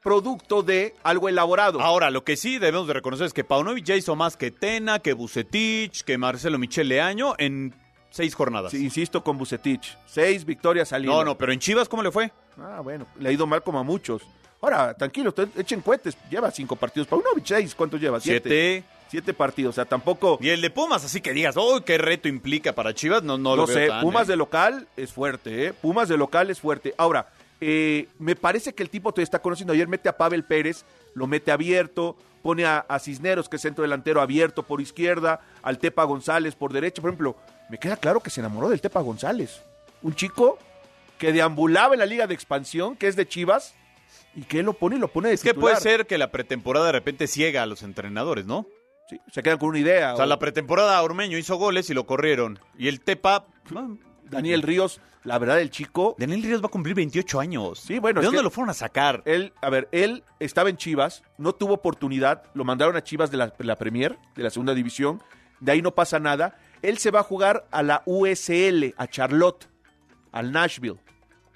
producto de algo elaborado. Ahora, lo que sí debemos de reconocer es que Paunovic ya hizo más que Tena, que Bucetich, que Marcelo Michel Leaño en seis jornadas. Sí, insisto con Bucetich. Seis victorias al hilo. no, no, pero en Chivas, ¿cómo le fue? Ah, bueno, le ha ido mal como a muchos. Ahora, tranquilo, usted echen cohetes. Lleva cinco partidos. Paunovic, seis. ¿Cuántos lleva? Siete. Siete partidos. O sea, tampoco. Y el de Pumas, así que digas, ¡oh, qué reto implica para Chivas! No, no, No, lo veo sé, tan, Pumas ¿eh? de local es fuerte, ¿eh? Pumas de local es fuerte. Ahora, eh, me parece que el tipo te está conociendo. Ayer mete a Pavel Pérez, lo mete abierto, pone a, a Cisneros, que es centro delantero, abierto por izquierda, al Tepa González por derecha. Por ejemplo, me queda claro que se enamoró del Tepa González. Un chico que deambulaba en la Liga de Expansión, que es de Chivas, y que él lo pone y lo pone de Es que puede ser que la pretemporada de repente ciega a los entrenadores, ¿no? Sí, se quedan con una idea. O sea, o- la pretemporada Ormeño hizo goles y lo corrieron. Y el Tepa... Daniel Ríos, la verdad, el chico. Daniel Ríos va a cumplir 28 años. Sí, bueno. ¿De dónde lo fueron a sacar? Él, a ver, él estaba en Chivas, no tuvo oportunidad, lo mandaron a Chivas de la, de la Premier, de la segunda división, de ahí no pasa nada. Él se va a jugar a la USL, a Charlotte, al Nashville.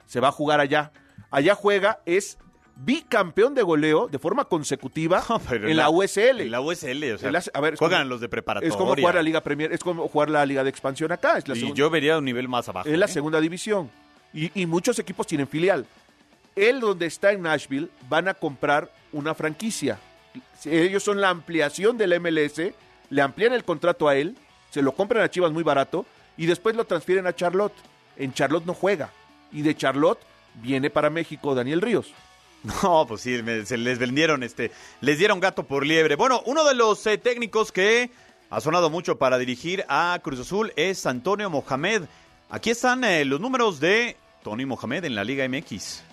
Se va a jugar allá. Allá juega, es bicampeón de goleo de forma consecutiva en la, USL. En la USL, o sea, a ver, juegan como- los de preparatoria. Es como jugar la Liga Premier, es como jugar la Liga de Expansión acá. Es la Y segunda- yo vería un nivel más abajo. es la ¿eh? segunda división. Y, y muchos equipos tienen filial. Él, donde está en Nashville, van a comprar una franquicia. Ellos son la ampliación del MLS, le amplían el contrato a él, se lo compran a Chivas muy barato y después lo transfieren a Charlotte. En Charlotte no juega. Y de Charlotte viene para México Daniel Ríos. No, pues sí, me- se les vendieron, este, les dieron gato por liebre. Bueno, uno de los eh, técnicos que ha sonado mucho para dirigir a Cruz Azul es Antonio Mohamed. Aquí están eh, los números de Tony Mohamed en la Liga MX.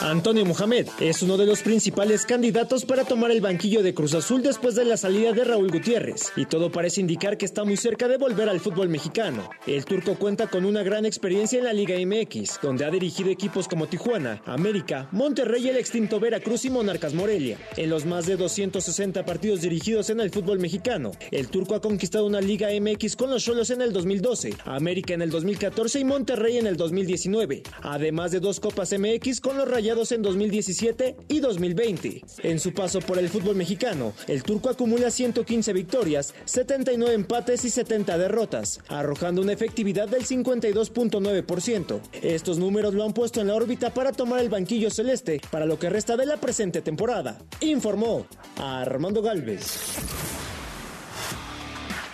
Antonio Mohamed es uno de los principales candidatos para tomar el banquillo de Cruz Azul después de la salida de Raúl Gutiérrez, y todo parece indicar que está muy cerca de volver al fútbol mexicano. El turco cuenta con una gran experiencia en la Liga MX, donde ha dirigido equipos como Tijuana, América, Monterrey, el extinto Veracruz y Monarcas Morelia. En los más de 260 partidos dirigidos en el fútbol mexicano, el turco ha conquistado una Liga MX con los Cholos en el 2012, América en el 2014 y Monterrey en el 2019, además de dos Copas MX con los Rayados en 2017 y 2020. En su paso por el fútbol mexicano, el turco acumula 115 victorias, 79 empates y 70 derrotas, arrojando una efectividad del 52.9%. Estos números lo han puesto en la órbita para tomar el banquillo celeste para lo que resta de la presente temporada, informó Armando Galvez.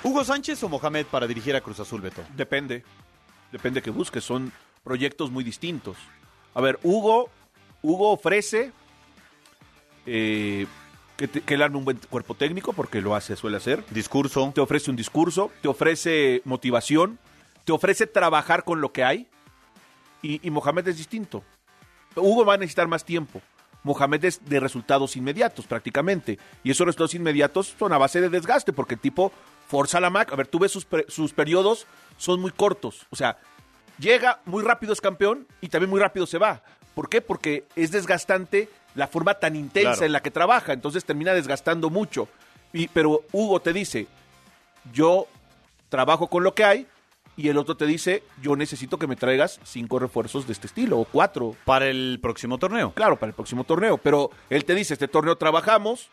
¿Hugo Sánchez o Mohamed para dirigir a Cruz Azul, Beto? Depende. Depende que busques. Son proyectos muy distintos. A ver, Hugo, Hugo ofrece eh, que, te- que él arme un buen cuerpo técnico, porque lo hace, suele hacer. Discurso. Te ofrece un discurso, te ofrece motivación, te ofrece trabajar con lo que hay. Y, y Mohamed es distinto. Hugo va a necesitar más tiempo. Mohamed es de resultados inmediatos, prácticamente. Y esos resultados inmediatos son a base de desgaste, porque el tipo forza la máquina. A ver, tú ves sus, sus periodos, son muy cortos. O sea, llega muy rápido, es campeón, y también muy rápido se va. ¿Por qué? Porque es desgastante la forma tan intensa Claro. en la que trabaja, entonces termina desgastando mucho. Y, pero Hugo te dice, yo trabajo con lo que hay y el otro te dice, yo necesito que me traigas cinco refuerzos de este estilo, o cuatro. Para el próximo torneo. Claro, para el próximo torneo, pero él te dice, este torneo trabajamos,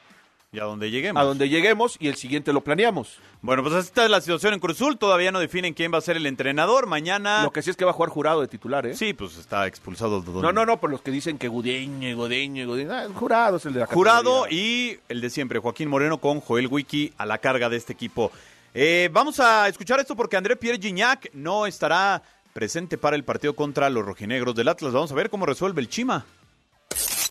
Y a donde lleguemos. a donde lleguemos y el siguiente lo planeamos. Bueno, pues esta es la situación en Cruzul. Todavía no definen quién va a ser el entrenador. Mañana. Lo que sí es que va a jugar jurado de titular, ¿eh? Sí, pues está expulsado. Don- No, no, no, por los que dicen que Gudeño, y Gudeño, y Gudeño. Ah, el jurado es el de la Jurado categoría. y el de siempre, Joaquín Moreno con Joel Wiki a la carga de este equipo. Eh, vamos a escuchar esto porque André Pierre Gignac no estará presente para el partido contra los rojinegros del Atlas. Vamos a ver cómo resuelve el Chima.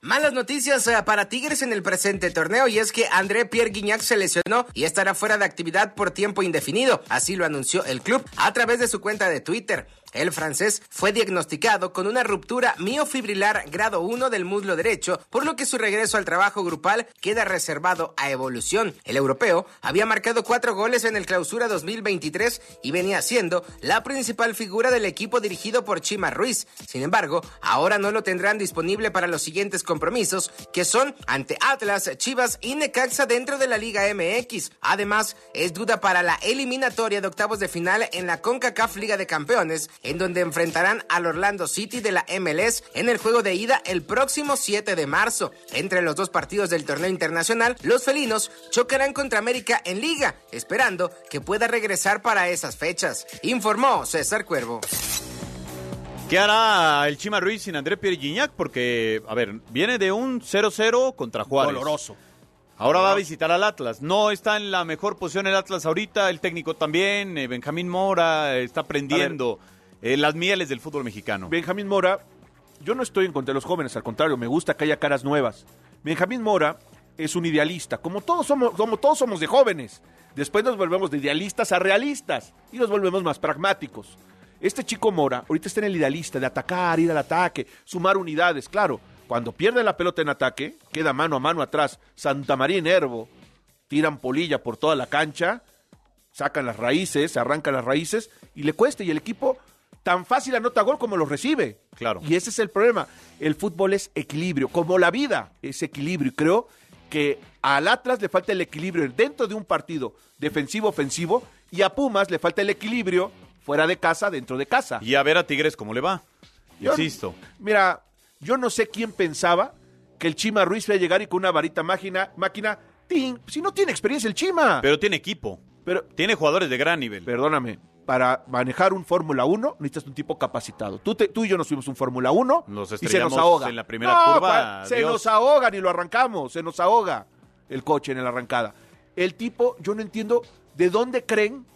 Malas noticias eh, para Tigres en el presente torneo y es que André Pierre Guignac se lesionó y estará fuera de actividad por tiempo indefinido. Así lo anunció el club a través de su cuenta de Twitter. El francés fue diagnosticado con una ruptura miofibrilar grado 1 del muslo derecho, por lo que su regreso al trabajo grupal queda reservado a evolución. El europeo había marcado cuatro goles en el clausura 2023 y venía siendo la principal figura del equipo dirigido por Chima Ruiz. Sin embargo, ahora no lo tendrán disponible para los siguientes compromisos, que son ante Atlas, Chivas y Necaxa dentro de la Liga MX. Además, es duda para la eliminatoria de octavos de final en la CONCACAF Liga de Campeones, en donde enfrentarán al Orlando City de la MLS en el juego de ida el próximo 7 de marzo. Entre los dos partidos del torneo internacional, los felinos chocarán contra América en Liga, esperando que pueda regresar para esas fechas, informó César Cuervo. ¿Qué hará el Chima Ruiz sin André Pierre Gignac? Porque, a ver, viene de un 0-0 contra Juárez. Doloroso. Ahora va a visitar al Atlas. No está en la mejor posición el Atlas ahorita, el técnico también, eh, Benjamín Mora eh, está aprendiendo eh, las mieles del fútbol mexicano. Benjamín Mora, yo no estoy en contra de los jóvenes, al contrario, me gusta que haya caras nuevas. Benjamín Mora es un idealista, como todos somos, como todos somos de jóvenes. Después nos volvemos de idealistas a realistas y nos volvemos más pragmáticos. Este chico Mora ahorita está en el idealista de atacar, ir al ataque, sumar unidades, claro. Cuando pierde la pelota en ataque, queda mano a mano atrás. Santa María y Nervo tiran polilla por toda la cancha, sacan las raíces, arrancan las raíces y le cuesta. Y el equipo tan fácil anota gol como lo recibe. Claro. Y ese es el problema. El fútbol es equilibrio, como la vida es equilibrio. Y creo que al Atlas le falta el equilibrio dentro de un partido defensivo-ofensivo y a Pumas le falta el equilibrio fuera de casa, dentro de casa. Y a ver a Tigres cómo le va. Yo- Insisto. Mira, yo no sé quién pensaba que el Chima Ruiz iba a llegar y con una varita máquina, máquina, ¡ting! si no tiene experiencia el Chima. Pero tiene equipo. Pero, Tiene jugadores de gran nivel. perdóname, para manejar un Fórmula 1 necesitas un tipo capacitado. Tú, te- tú y yo nos fuimos un Fórmula 1 Nos y se nos ahoga. en la primera No, curva, Se nos ahoga ni lo arrancamos, se nos ahoga el coche en la arrancada. El tipo, yo no entiendo de dónde creen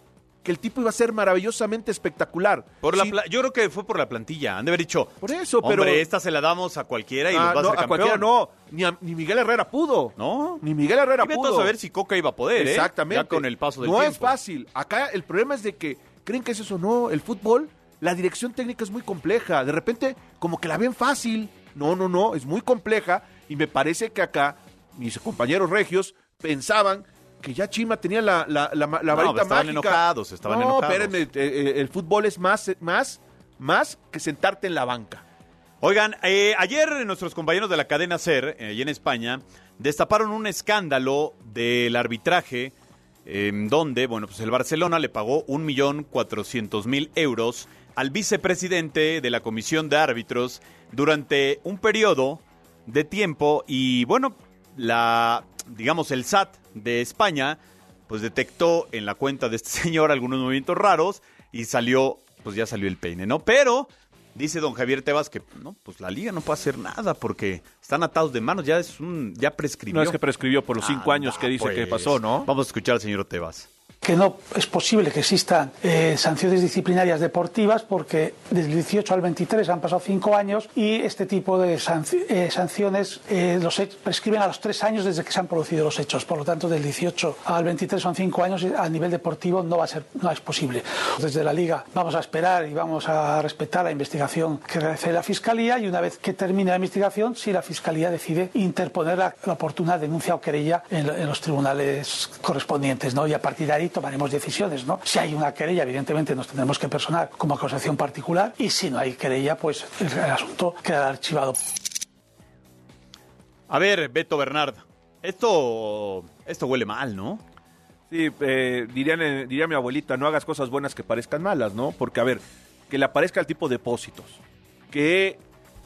que el tipo iba a ser maravillosamente espectacular. Por la Sí, yo creo que fue por la plantilla. Han de haber dicho, Por eso, pero... hombre, esta se la damos a cualquiera y Ah, los va a no, a cualquiera no, ni, a- ni Miguel Herrera pudo. No. Ni Miguel Herrera Y pudo. a saber si Coca iba a poder, ¿eh? Exactamente. Ya con el paso del no tiempo. es fácil. Acá el problema es de que creen que es eso. No, el fútbol, la dirección técnica es muy compleja. De repente, como que la ven fácil. No, no, no, es muy compleja. Y me parece que acá mis compañeros regios pensaban que ya Chima tenía la, la, la, la No, varita estaban mágica. enojados, estaban no, enojados. espérenme, eh, eh, el fútbol es más, más, más que sentarte en la banca. Oigan, eh, ayer nuestros compañeros de la cadena SER, eh, allí en España, destaparon un escándalo del arbitraje en donde, bueno, pues el Barcelona le pagó un millón cuatrocientos mil euros al vicepresidente de la Comisión de Árbitros durante un periodo de tiempo y, bueno, la, digamos, el SAT de España, pues detectó en la cuenta de este señor algunos movimientos raros y salió, pues ya salió el peine, ¿no? Pero Dice don Javier Tebas que no, pues la liga no puede hacer nada porque están atados de manos, ya es un, ya prescribió. No es que prescribió por los cinco Anda, años que dice que pues. pasó, ¿no? Vamos a escuchar al señor Tebas. Que no es posible que existan eh, sanciones disciplinarias deportivas porque del 18 al 23 han pasado cinco años y este tipo de sanci- eh, sanciones eh, los prescriben a los tres años desde que se han producido los hechos. Por lo tanto, del 18 al 23 son cinco años y a nivel deportivo no va a ser no es posible. Desde la Liga vamos a esperar y vamos a respetar la investigación que realice la Fiscalía y una vez que termine la investigación, si la Fiscalía decide interponer la, oportuna denuncia o querella en, en los tribunales correspondientes, ¿no? Y a partir de ahí tomaremos decisiones, ¿no? Si hay una querella, evidentemente nos tendremos que personar como acusación particular y si no hay querella, pues el, el asunto quedará archivado. A ver, Beto Bernard, esto, esto huele mal, ¿no? Sí, eh, dirían, eh, diría mi abuelita, no hagas cosas buenas que parezcan malas, ¿no? Porque, a ver, que le aparezca el tipo de depósitos, que,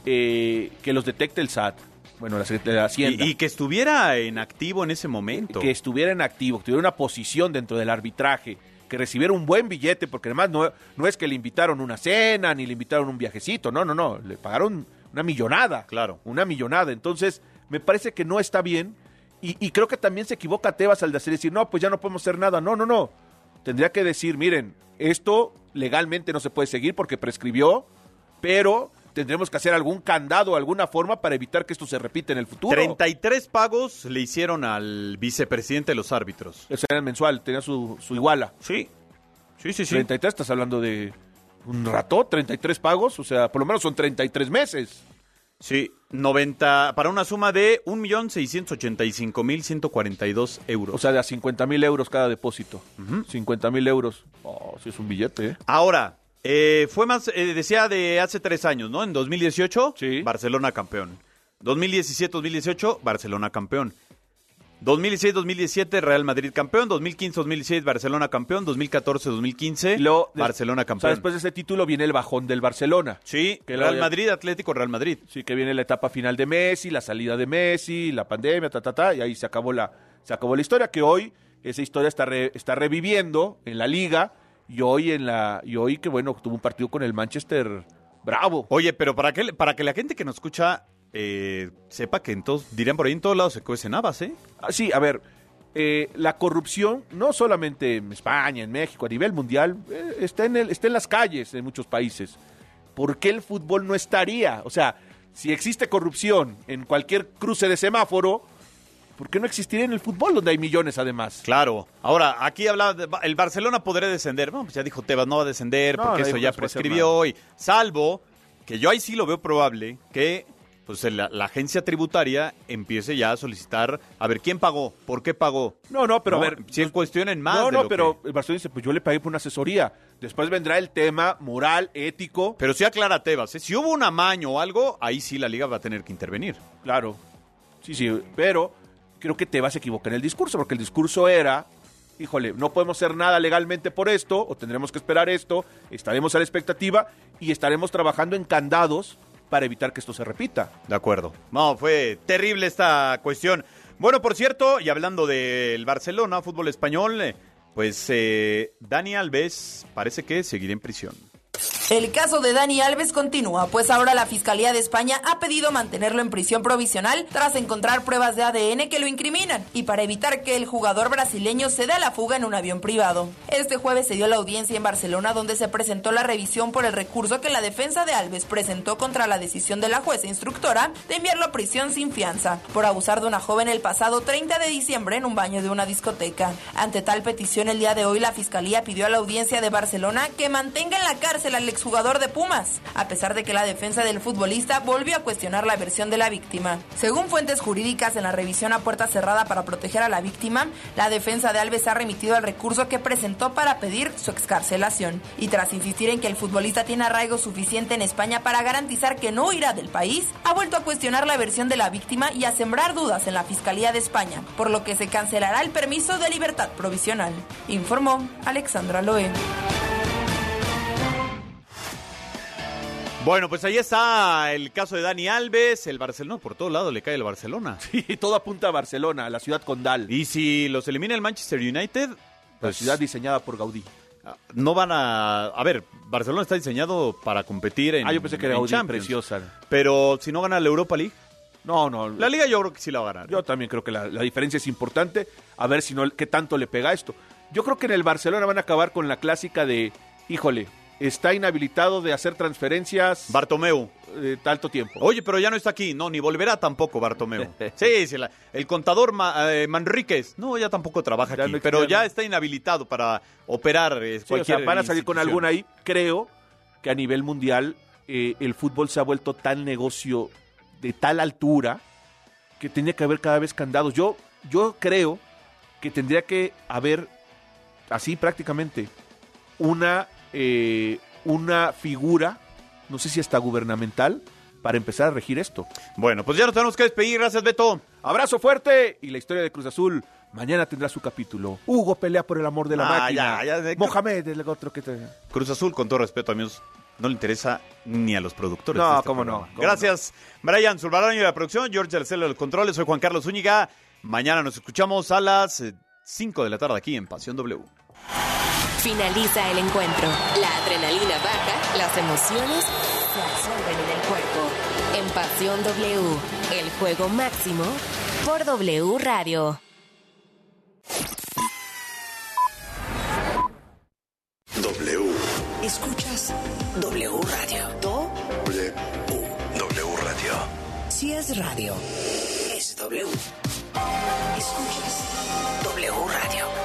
eh, que los detecte el SAT, bueno, la Secretaría de Hacienda. Y, y que estuviera en activo en ese momento. que estuviera en activo, que tuviera una posición dentro del arbitraje, que recibiera un buen billete, porque además no, no es que le invitaron una cena, ni le invitaron un viajecito, no, no, no, le pagaron una millonada. Claro. Una millonada. Entonces, me parece que no está bien, y, y creo que también se equivoca Tebas al decir, decir, no, pues ya no podemos hacer nada. No, no, no. Tendría que decir, miren, esto legalmente no se puede seguir porque prescribió, pero tendremos que hacer algún candado, alguna forma para evitar que esto se repita en el futuro. 33 pagos le hicieron al vicepresidente de los árbitros. Ese era el mensual, tenía su, su iguala. Sí. Sí, sí, sí. 33, estás hablando de un rato, 33 pagos, o sea, por lo menos son 33 meses. Sí, 90, para una suma de 1.685.142 euros. O sea, de a 50 mil euros cada depósito. 50 mil euros. Oh, sí es un billete, ¿eh? Ahora, eh, fue más, eh, decía de hace tres años, ¿no? En 2018, Barcelona campeón. 2017-2018, Barcelona campeón. 2016-2017, Real Madrid campeón. 2015-2016, Barcelona campeón. 2014-2015, Lo- Barcelona O sea, campeón. después de ese título viene el bajón del Barcelona. Sí, Que Real Madrid, Atlético, Real Madrid. Sí, que viene la etapa final de Messi, la salida de Messi, la pandemia, ta, ta, ta, y ahí se acabó la, se acabó la historia, que hoy esa historia está, re- está reviviendo en la liga, y hoy en la, y hoy que bueno, tuvo un partido con el Manchester bravo. Oye, pero para que, para que la gente que nos escucha eh, sepa que en todos, dirían por ahí en todos lados se cuecen habas, ¿eh? Ah, sí, a ver, eh, la corrupción, no solamente en España, en México, a nivel mundial, eh, está, en el, está en las calles en muchos países. ¿Por qué el fútbol no estaría? O sea, si existe corrupción en cualquier cruce de semáforo, ¿por qué no existiría en el fútbol donde hay millones además? Claro. Ahora, aquí habla de, el Barcelona podría descender. Bueno, pues ya dijo Tebas, no va a descender No, porque eso ya prescribió. Y salvo que yo ahí sí lo veo probable que pues la, la agencia tributaria empiece ya a solicitar a ver quién pagó, por qué pagó. No, no, pero a ver, Si cuestionen más. no, de no, lo pero que- el Barcelona dice, pues yo le pagué por una asesoría. Después vendrá el tema moral, ético. Pero sí aclara Tebas, ¿eh? si hubo un amaño o algo, ahí sí la liga va a tener que intervenir. Claro. Sí, sí, pero creo que te vas a equivocar en el discurso, porque el discurso era, híjole, no podemos hacer nada legalmente por esto, o tendremos que esperar esto, estaremos a la expectativa y estaremos trabajando en candados para evitar que esto se repita. De acuerdo. No, fue terrible esta cuestión. Bueno, por cierto, y hablando del Barcelona, fútbol español, eh, pues eh, Dani Alves parece que seguirá en prisión. El caso de Dani Alves continúa, pues ahora la Fiscalía de España ha pedido mantenerlo en prisión provisional tras encontrar pruebas de ADN que lo incriminan y para evitar que el jugador brasileño se dé a la fuga en un avión privado. Este jueves se dio la audiencia en Barcelona donde se presentó la revisión por el recurso que la defensa de Alves presentó contra la decisión de la jueza instructora de enviarlo a prisión sin fianza por abusar de una joven el pasado 30 de diciembre en un baño de una discoteca. Ante tal petición el día de hoy la Fiscalía pidió a la audiencia de Barcelona que mantenga en la cárcel al exjugador de Pumas, a pesar de que la defensa del futbolista volvió a cuestionar la versión de la víctima. Según fuentes jurídicas en la revisión a puerta cerrada para proteger a la víctima, la defensa de Alves ha remitido el recurso que presentó para pedir su excarcelación. Y tras insistir en que el futbolista tiene arraigo suficiente en España para garantizar que no irá del país, ha vuelto a cuestionar la versión de la víctima y a sembrar dudas en la Fiscalía de España, por lo que se cancelará el permiso de libertad provisional. Informó Alexandra Loe. Bueno, pues ahí está el caso de Dani Alves, el Barcelona, por todo lado le cae el Barcelona. Sí, todo apunta a Barcelona, a la ciudad condal. Y si los elimina el Manchester United, La pues ciudad diseñada por Gaudí. no van a... A ver, Barcelona está diseñado para competir en Ah, yo pensé que era Gaudí, preciosa. Pero si no gana la Europa League, No, no. la Liga yo creo que sí la va a ganar. Yo también creo que la, la diferencia es importante. A ver si no, qué tanto le pega esto. Yo creo que en el Barcelona van a acabar con la clásica de, híjole, está inhabilitado de hacer transferencias Bartomeu. de tanto tiempo. Oye, pero ya no está aquí. No, ni volverá tampoco Bartomeu. Sí, sí, la- el contador Ma- eh, Manríquez, no, ya tampoco trabaja Ya aquí, no- pero ya no. está inhabilitado para operar eh, Sí, o sea, van a salir con alguna ahí. Creo que a nivel mundial eh, el fútbol se ha vuelto tal negocio de tal altura que tendría que haber cada vez candados. Yo, yo creo que tendría que haber, así prácticamente, una, eh, una figura, no sé si hasta gubernamental, para empezar a regir esto. Bueno, pues ya nos tenemos que despedir. Gracias, Beto. Abrazo fuerte y la historia de Cruz Azul Mañana tendrá su capítulo. Hugo pelea por el amor de la Ah, máquina. ya, ya, de- Mohamed, el otro que te... Cruz Azul, con todo respeto, amigos, no le interesa ni a los productores. No, de este cómo programa. no, cómo Gracias, Brian Zulbarán y la producción, George Alcelo de los controles, soy Juan Carlos Zúñiga. Mañana nos escuchamos a las 5 de la tarde aquí en Pasión W. Finaliza el encuentro. La adrenalina baja, las emociones se absorben en el cuerpo. En Pasión W, el juego máximo por W Radio. W. Escuchas W Radio. Do. W. W Radio. Si es radio, es W. Escuchas W Radio.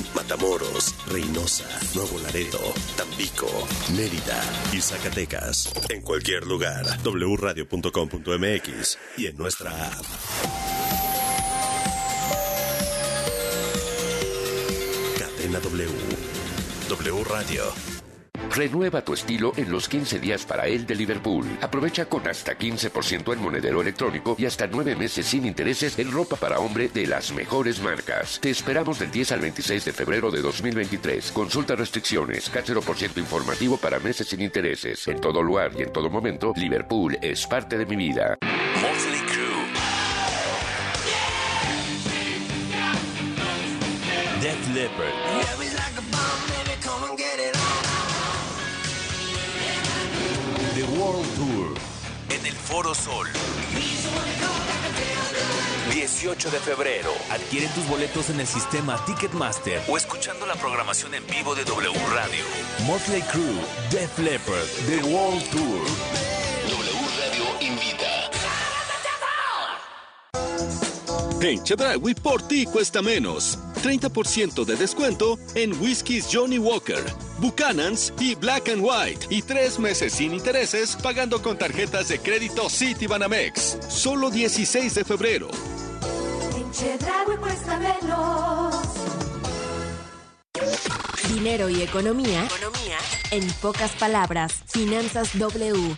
Matamoros, Reynosa, Nuevo Laredo, Tampico, Mérida y Zacatecas. En cualquier lugar, wradio.com.mx y en nuestra app. Cadena W. W Radio. Renueva tu estilo en los 15 días para él de Liverpool. Aprovecha con hasta 15% en monedero electrónico y hasta 9 meses sin intereses en ropa para hombre de las mejores marcas. Te esperamos del 10 al 26 de febrero de 2023. Consulta restricciones, 0% informativo para meses sin intereses. En todo lugar y en todo momento, Liverpool es parte de mi vida. Motley Crue. En el Foro Sol. 18 de febrero. Adquiere tus boletos en el sistema Ticketmaster o escuchando la programación en vivo de W Radio. Motley Crue, Def Leppard, The World Tour. W Radio invita. En Chedraui por ti cuesta menos. 30% de descuento en whiskies Johnny Walker, Buchanan's y Black and White. Y tres meses sin intereses pagando con tarjetas de crédito Citibanamex. Solo 16 de febrero. Dinero y economía. Economía. En pocas palabras, Finanzas W.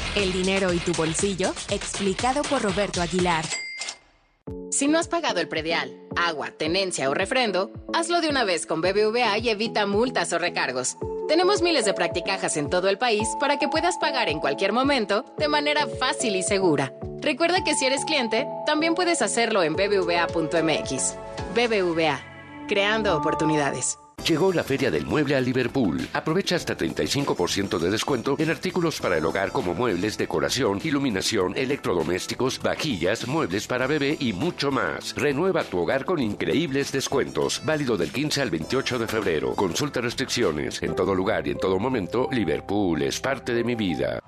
El dinero y tu bolsillo, explicado por Roberto Aguilar. Si no has pagado el predial, agua, tenencia o refrendo, hazlo de una vez con BBVA y evita multas o recargos. Tenemos miles de practicajas en todo el país para que puedas pagar en cualquier momento de manera fácil y segura. Recuerda que si eres cliente, también puedes hacerlo en bbva.mx. BBVA, creando oportunidades. Llegó la Feria del Mueble a Liverpool. Aprovecha hasta 35% de descuento en artículos para el hogar como muebles, decoración, iluminación, electrodomésticos, vajillas, muebles para bebé y mucho más. Renueva tu hogar con increíbles descuentos. Válido del 15 al 28 de febrero. Consulta restricciones. En todo lugar y en todo momento, Liverpool es parte de mi vida.